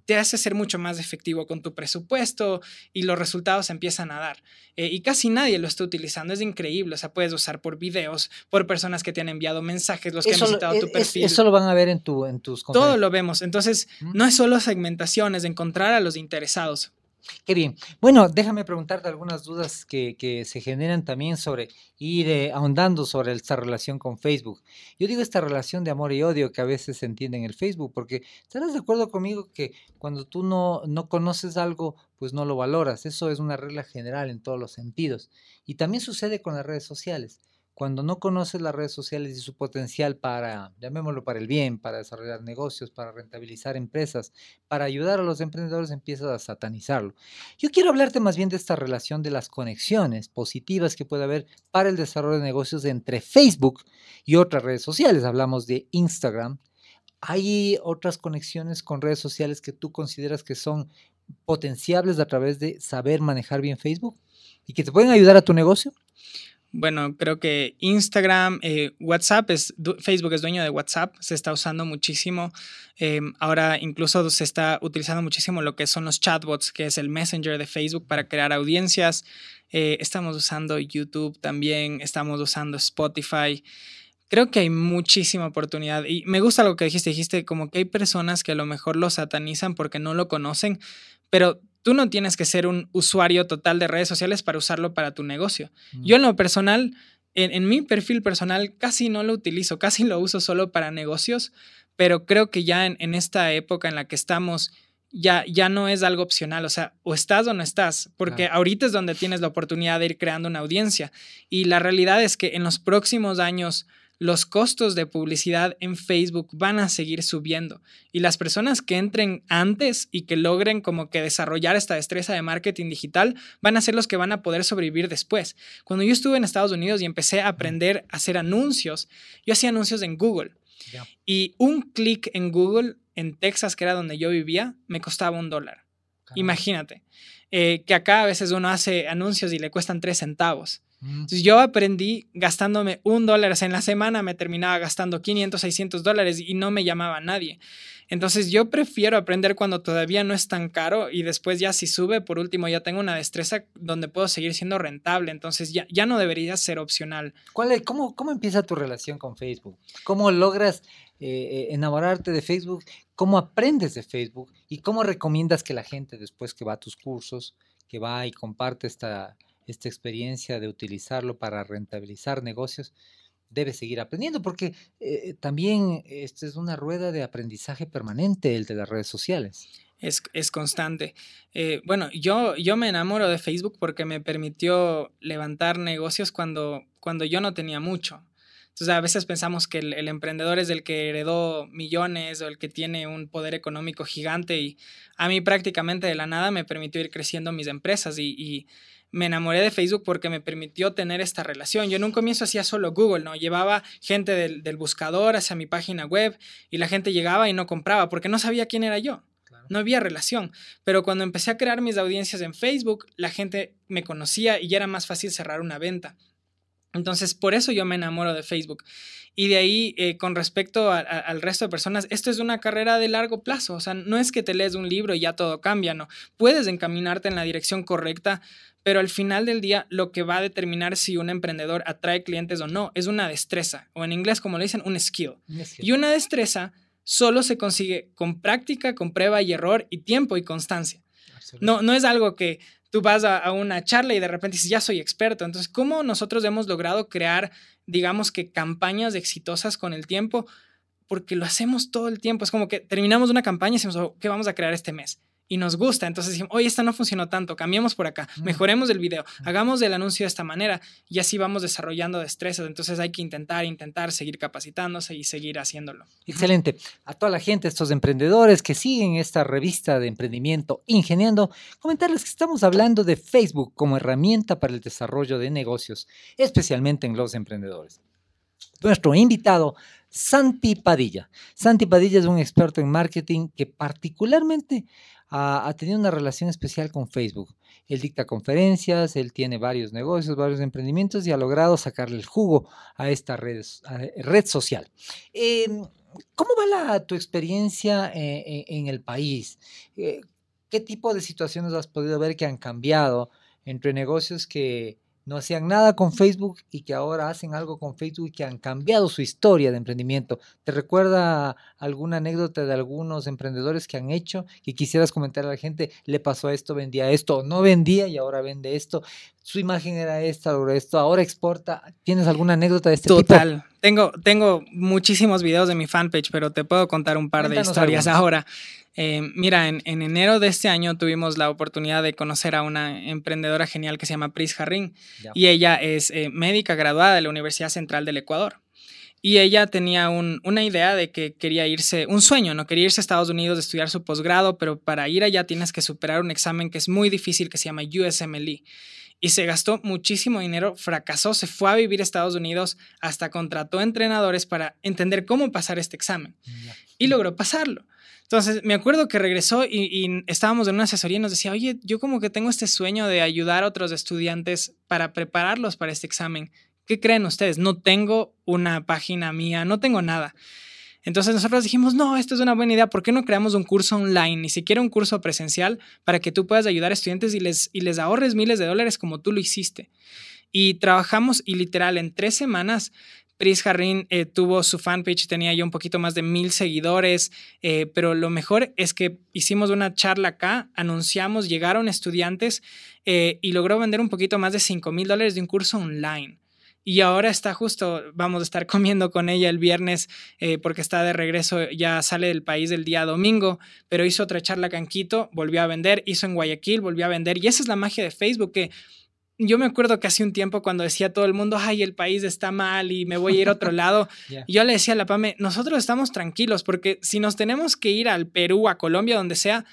te hace ser mucho más efectivo con tu presupuesto y los resultados empiezan a dar. Eh, y casi nadie lo está utilizando, es increíble. O sea, puedes usar por videos, por personas que te han enviado mensajes, los que han visitado tu perfil. eso lo van a ver en, tu, en tus Todo lo vemos. Entonces, no es solo segmentación, es encontrar a los interesados. Qué bien. Bueno, déjame preguntarte algunas dudas que, se generan también sobre ir eh, ahondando sobre esta relación con Facebook. Yo digo esta relación de amor y odio que a veces se entiende en el Facebook, porque estarás de acuerdo conmigo que cuando tú no, no conoces algo, pues no lo valoras. Eso es una regla general en todos los sentidos. Y también sucede con las redes sociales cuando no conoces las redes sociales y su potencial para, llamémoslo para el bien, para desarrollar negocios, para rentabilizar empresas, para ayudar a los emprendedores, empiezas a satanizarlo. Yo quiero hablarte más bien de esta relación de las conexiones positivas que puede haber para el desarrollo de negocios entre Facebook y otras redes sociales. Hablamos de Instagram. ¿Hay otras conexiones con redes sociales que tú consideras que son potenciables a través de saber manejar bien Facebook y que te pueden ayudar a tu negocio? Bueno, creo que Instagram, eh, WhatsApp, es, Facebook es dueño de WhatsApp, se está usando muchísimo. Em, ahora incluso se está utilizando muchísimo lo que son los chatbots, que es el Messenger de Facebook para crear audiencias. Eh, estamos usando YouTube también, estamos usando Spotify. Creo que hay muchísima oportunidad y me gusta lo que dijiste, dijiste como que hay personas que a lo mejor lo satanizan porque no lo conocen, pero tú no tienes que ser un usuario total de redes sociales para usarlo para tu negocio. Mm. Yo en lo personal, en, mi perfil personal casi no lo utilizo, casi lo uso solo para negocios, pero creo que ya en, esta época en la que estamos, ya, ya no es algo opcional, o sea, o estás o no estás, porque ahorita es donde tienes la oportunidad de ir creando una audiencia. Y la realidad es que en los próximos años los costos de publicidad en Facebook van a seguir subiendo y las personas que entren antes y que logren como que desarrollar esta destreza de marketing digital van a ser los que van a poder sobrevivir después. Cuando yo estuve en Estados Unidos y empecé a aprender a hacer anuncios, yo hacía anuncios en Google y un clic en Google en Texas, que era donde yo vivía, me costaba un dólar. Imagínate, eh, que acá a veces uno hace anuncios y le cuestan tres centavos. Entonces yo aprendí gastándome un dólar, en la semana me terminaba gastando 500, 600 dólares y no me llamaba nadie. Entonces yo prefiero aprender cuando todavía no es tan caro y después ya si sube, por último ya tengo una destreza donde puedo seguir siendo rentable. Entonces ya, ya no debería ser opcional. ¿Cuál cómo, ¿Cómo empieza tu relación con Facebook? ¿Cómo logras eh, eh, enamorarte de Facebook? ¿Cómo aprendes de Facebook? ¿Y cómo recomiendas que la gente después que va a tus cursos, que va y comparte esta esta experiencia de utilizarlo para rentabilizar negocios, debe seguir aprendiendo, porque eh, también esta es una rueda de aprendizaje permanente, el de las redes sociales. Es, es constante. Eh, bueno, yo, yo me enamoro de Facebook porque me permitió levantar negocios cuando, cuando yo no tenía mucho. Entonces a veces pensamos que el, emprendedor es el que heredó millones o el que tiene un poder económico gigante y a mí prácticamente de la nada me permitió ir creciendo mis empresas y me enamoré de Facebook porque me permitió tener esta relación. Yo en un comienzo hacía solo Google, ¿no? Llevaba gente del, buscador hacia mi página web y la gente llegaba y no compraba porque no sabía quién era yo. No había relación. Pero cuando empecé a crear mis audiencias en Facebook, la gente me conocía y ya era más fácil cerrar una venta. Entonces, por eso yo me enamoro de Facebook. Y de ahí, eh, con respecto al resto de personas, esto es una carrera de largo plazo. O sea, no es que te lees un libro y ya todo cambia, no. Puedes encaminarte en la dirección correcta, pero al final del día lo que va a determinar si un emprendedor atrae clientes o no es una destreza, o en inglés como le dicen, un skill. Y una destreza solo se consigue con práctica, con prueba y error y tiempo y constancia. No, no es algo que tú vas a, una charla y de repente dices, ya soy experto. Entonces, ¿cómo nosotros hemos logrado crear, digamos que, campañas exitosas con el tiempo? Porque lo hacemos todo el tiempo. Es como que terminamos una campaña y decimos, oh, ¿qué vamos a crear este mes? Y nos gusta. Entonces decimos, oye, esta no funcionó tanto, cambiemos por acá, mejoremos el video, hagamos el anuncio de esta manera y así vamos desarrollando destrezas. Entonces hay que intentar, intentar, seguir capacitándose y seguir haciéndolo. Excelente. A toda la gente, estos emprendedores que siguen esta revista de emprendimiento Ingeniando, comentarles que estamos hablando de Facebook como herramienta para el desarrollo de negocios, especialmente en los emprendedores. Nuestro invitado Santi Padilla. Santi Padilla es un experto en marketing que particularmente ha, tenido una relación especial con Facebook. Él dicta conferencias, él tiene varios negocios, varios emprendimientos y ha logrado sacarle el jugo a esta red, red social. Em, ¿Cómo va tu experiencia eh, eh, en el país? Eh, ¿Qué tipo de situaciones has podido ver que han cambiado entre negocios que no hacían nada con Facebook y que ahora hacen algo con Facebook y que han cambiado su historia de emprendimiento. ¿Te recuerda alguna anécdota de algunos emprendedores que han hecho y quisieras comentar a la gente, le pasó esto, vendía esto, no vendía y ahora vende esto? Su imagen era esta, ahora esto, ahora exporta. ¿Tienes alguna anécdota de este tipo? Total. Tengo, tengo muchísimos videos de mi fanpage, pero te puedo contar un par de historias ahora. Eh, mira, en, enero de este año tuvimos la oportunidad de conocer a una emprendedora genial que se llama Pris Jarrín y ella es eh, médica graduada de la Universidad Central del Ecuador. Y ella tenía una idea de que quería irse, un sueño, ¿no? Quería irse a Estados Unidos a estudiar su posgrado, pero para ir allá tienes que superar un examen que es muy difícil que se llama USMLE y se gastó muchísimo dinero, fracasó, se fue a vivir a Estados Unidos, hasta contrató entrenadores para entender cómo pasar este examen y logró pasarlo. Entonces, me acuerdo que regresó y, estábamos en una asesoría y nos decía, oye, yo como que tengo este sueño de ayudar a otros estudiantes para prepararlos para este examen. ¿Qué creen ustedes? No tengo una página mía, no tengo nada. Entonces nosotros dijimos, no, esto es una buena idea, ¿por qué no creamos un curso online, ni siquiera un curso presencial, para que tú puedas ayudar a estudiantes y les, y les ahorres miles de dólares como tú lo hiciste? Y trabajamos y literal en tres semanas Pris Jarrín eh, tuvo su fanpage, tenía ya un poquito más de mil seguidores, eh, pero lo mejor es que hicimos una charla acá, anunciamos, llegaron estudiantes eh, y logró vender un poquito más de 5 mil dólares de un curso online. Y ahora está justo, vamos a estar comiendo con ella el viernes porque está de regreso, ya sale del país el día domingo, pero hizo otra charla acá en Quito, volvió a vender, hizo en Guayaquil, volvió a vender. Y esa es la magia de Facebook, que yo me acuerdo que hace un tiempo cuando decía todo el mundo, ay, el país está mal y me voy a ir a otro lado, yo le decía a la PAME, nosotros estamos tranquilos porque si nos tenemos que ir al Perú, a Colombia, donde sea,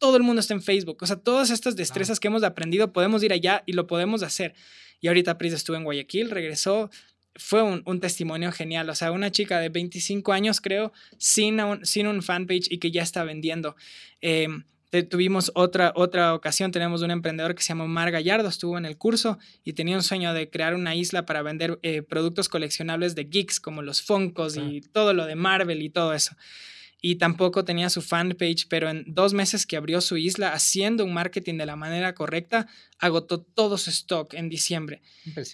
todo el mundo está en Facebook. O sea, todas estas destrezas que hemos aprendido podemos ir allá y lo podemos hacer. Y ahorita Pris estuvo en Guayaquil, regresó. Fue un, testimonio genial. O sea, una chica de 25 años, creo, sin un, sin un fanpage y que ya está vendiendo. Eh, tuvimos otra, otra ocasión, tenemos un emprendedor que se llama Omar Gallardo, estuvo en el curso y tenía un sueño de crear una isla para vender eh, productos coleccionables de geeks como los Funkos y todo lo de Marvel y todo eso y tampoco tenía su fanpage, pero en dos meses que abrió su isla haciendo un marketing de la manera correcta, agotó todo su stock en diciembre.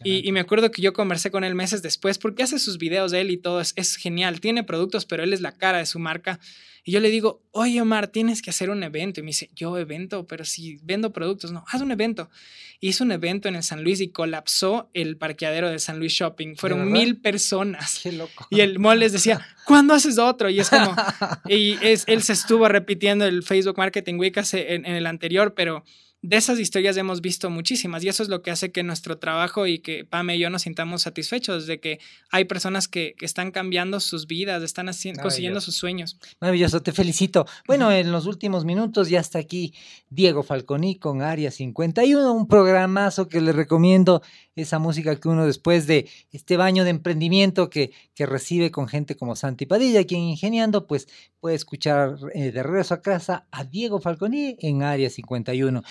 Y, y, me acuerdo que yo conversé con él meses después porque hace sus videos de él y todo, es, es genial, tiene productos, pero él es la cara de su marca. Y yo le digo, oye Omar, tienes que hacer un evento. Y me dice, yo evento, pero si vendo productos, no, haz un evento. Hizo un evento en el San Luis y colapsó el parqueadero de San Luis Shopping. Fueron mil personas. Qué loco. Y el mall les decía, ¿cuándo haces otro? Y es como, y es, él se estuvo repitiendo el Facebook Marketing Week en, en el anterior, pero de esas historias hemos visto muchísimas y eso es lo que hace que nuestro trabajo y que Pame y yo nos sintamos satisfechos de que hay personas que, están cambiando sus vidas, están haciendo, consiguiendo sus sueños. Maravilloso, te felicito. Bueno, en los últimos minutos ya está aquí Diego Falconi con Área 51, un programazo que le recomiendo esa música que uno después de este baño de emprendimiento que, que recibe con gente como Santi Padilla, quien ingeniando, pues puede escuchar eh, de regreso a casa a Diego Falconi en Área 51.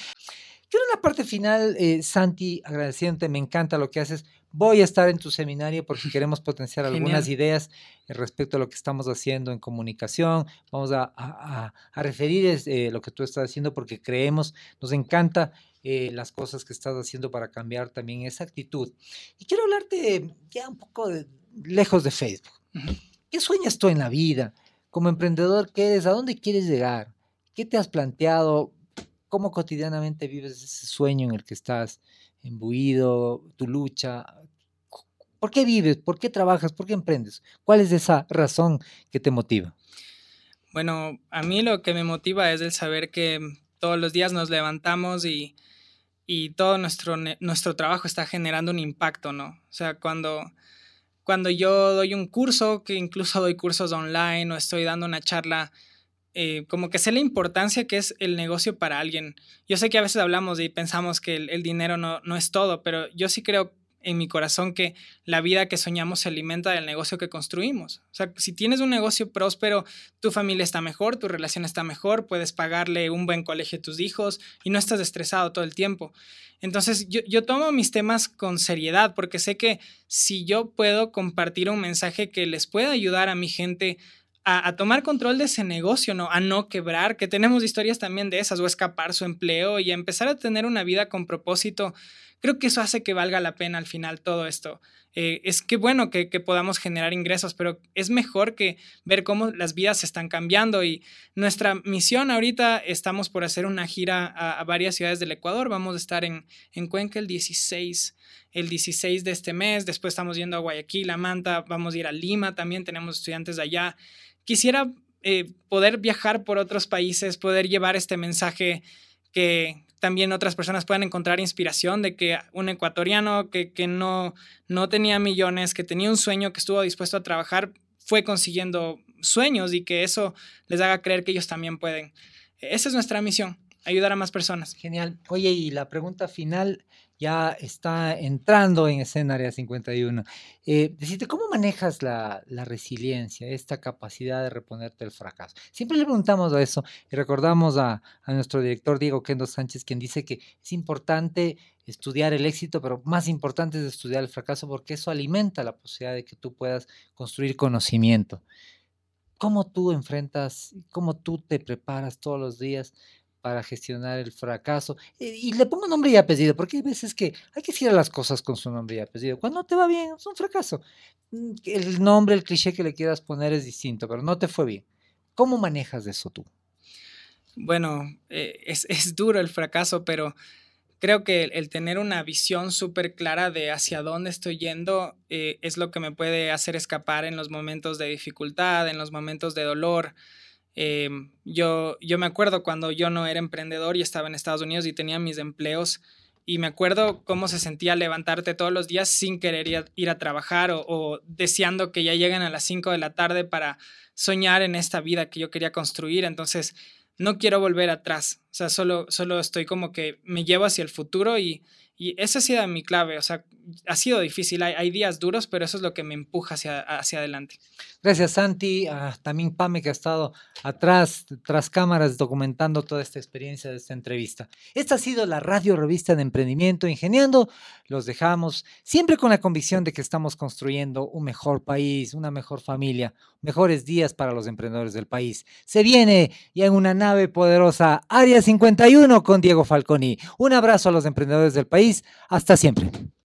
Quiero una parte final, eh, Santi, agradeciéndote, me encanta lo que haces. Voy a estar en tu seminario porque queremos potenciar algunas ideas respecto a lo que estamos haciendo en comunicación. Vamos a, referir eh, lo que tú estás haciendo porque creemos, nos encanta eh, las cosas que estás haciendo para cambiar también esa actitud. Y quiero hablarte ya un poco lejos de Facebook. ¿Qué sueñas tú en la vida? Como emprendedor, ¿qué eres? ¿A dónde quieres llegar? ¿Qué te has planteado? ¿Cómo cotidianamente vives ese sueño en el que estás embuido, tu lucha? ¿Por qué vives? ¿Por qué trabajas? ¿Por qué emprendes? ¿Cuál es esa razón que te motiva? Bueno, a mí lo que me motiva es el saber que todos los días nos levantamos y y todo nuestro, nuestro trabajo está generando un impacto, ¿no? O sea, cuando, cuando yo doy un curso, que incluso doy cursos online o estoy dando una charla, eh, como que sé la importancia que es el negocio para alguien. Yo sé que a veces hablamos y pensamos que el, dinero no, no, es todo, pero yo sí creo en mi corazón que la vida que soñamos se alimenta del negocio que construimos. O sea, si tienes un negocio próspero, tu familia está mejor, tu relación está mejor, puedes pagarle un buen colegio a tus hijos y no estás estresado todo el tiempo. Entonces, yo, yo tomo mis temas con seriedad porque sé que si yo puedo compartir un mensaje que les pueda ayudar a mi gente a, tomar control de ese negocio, ¿no? A no quebrar, que tenemos historias también de esas, o escapar su empleo y a empezar a tener una vida con propósito. Creo que eso hace que valga la pena al final todo esto. Eh, es que bueno que, podamos generar ingresos, pero es mejor que ver cómo las vidas se están cambiando y nuestra misión ahorita estamos por hacer una gira a, varias ciudades del Ecuador. Vamos a estar en, en Cuenca el 16, el 16 de este mes, después estamos yendo a Guayaquil, a Manta, vamos a ir a Lima, también tenemos estudiantes de allá quisiera eh, poder viajar por otros países, poder llevar este mensaje que también otras personas puedan encontrar inspiración de que un ecuatoriano que, no, no tenía millones, que tenía un sueño, que estuvo dispuesto a trabajar, fue consiguiendo sueños y que eso les haga creer que ellos también pueden. Esa es nuestra misión, ayudar a más personas. Genial. Oye, y la pregunta final ya está entrando en escena Área 51. Eh, decirte, ¿cómo manejas la, resiliencia, esta capacidad de reponerte el fracaso? Siempre le preguntamos a eso y recordamos a, a, nuestro director Diego Kendo Sánchez, quien dice que es importante estudiar el éxito, pero más importante es estudiar el fracaso porque eso alimenta la posibilidad de que tú puedas construir conocimiento. ¿Cómo tú enfrentas, cómo tú te preparas todos los días para gestionar el fracaso. Eh, y, le pongo nombre y apellido, porque hay veces que hay que decir las cosas con su nombre y apellido. Cuando te va bien, es un fracaso. Mm, el nombre, el cliché que le quieras poner es distinto, pero no te fue bien. ¿Cómo manejas eso tú? Bueno, eh, es, es, duro el fracaso, pero creo que el, tener una visión súper clara de hacia dónde estoy yendo eh, es lo que me puede hacer escapar en los momentos de dificultad, en los momentos de dolor. Em, yo, yo me acuerdo cuando yo no era emprendedor y estaba en Estados Unidos y tenía mis empleos y me acuerdo cómo se sentía levantarte todos los días sin querer ir a, trabajar o, deseando que ya lleguen a las 5 de la tarde para soñar en esta vida que yo quería construir. Entonces, no quiero volver atrás. O sea, solo, solo estoy como que me llevo hacia el futuro y, y esa ha sido mi clave, o sea, ha sido difícil, hay, días duros, pero eso es lo que me empuja hacia, hacia adelante. Gracias, Santi. Ah, también Pame, que ha estado atrás, tras cámaras, documentando toda esta experiencia de esta entrevista. Esta ha sido la radio revista de emprendimiento Ingeniando. Los dejamos siempre con la convicción de que estamos construyendo un mejor país, una mejor familia, mejores días para los emprendedores del país. Se viene ya en una nave poderosa, Área 51 con Diego Falconi. Un abrazo a los emprendedores del hasta siempre.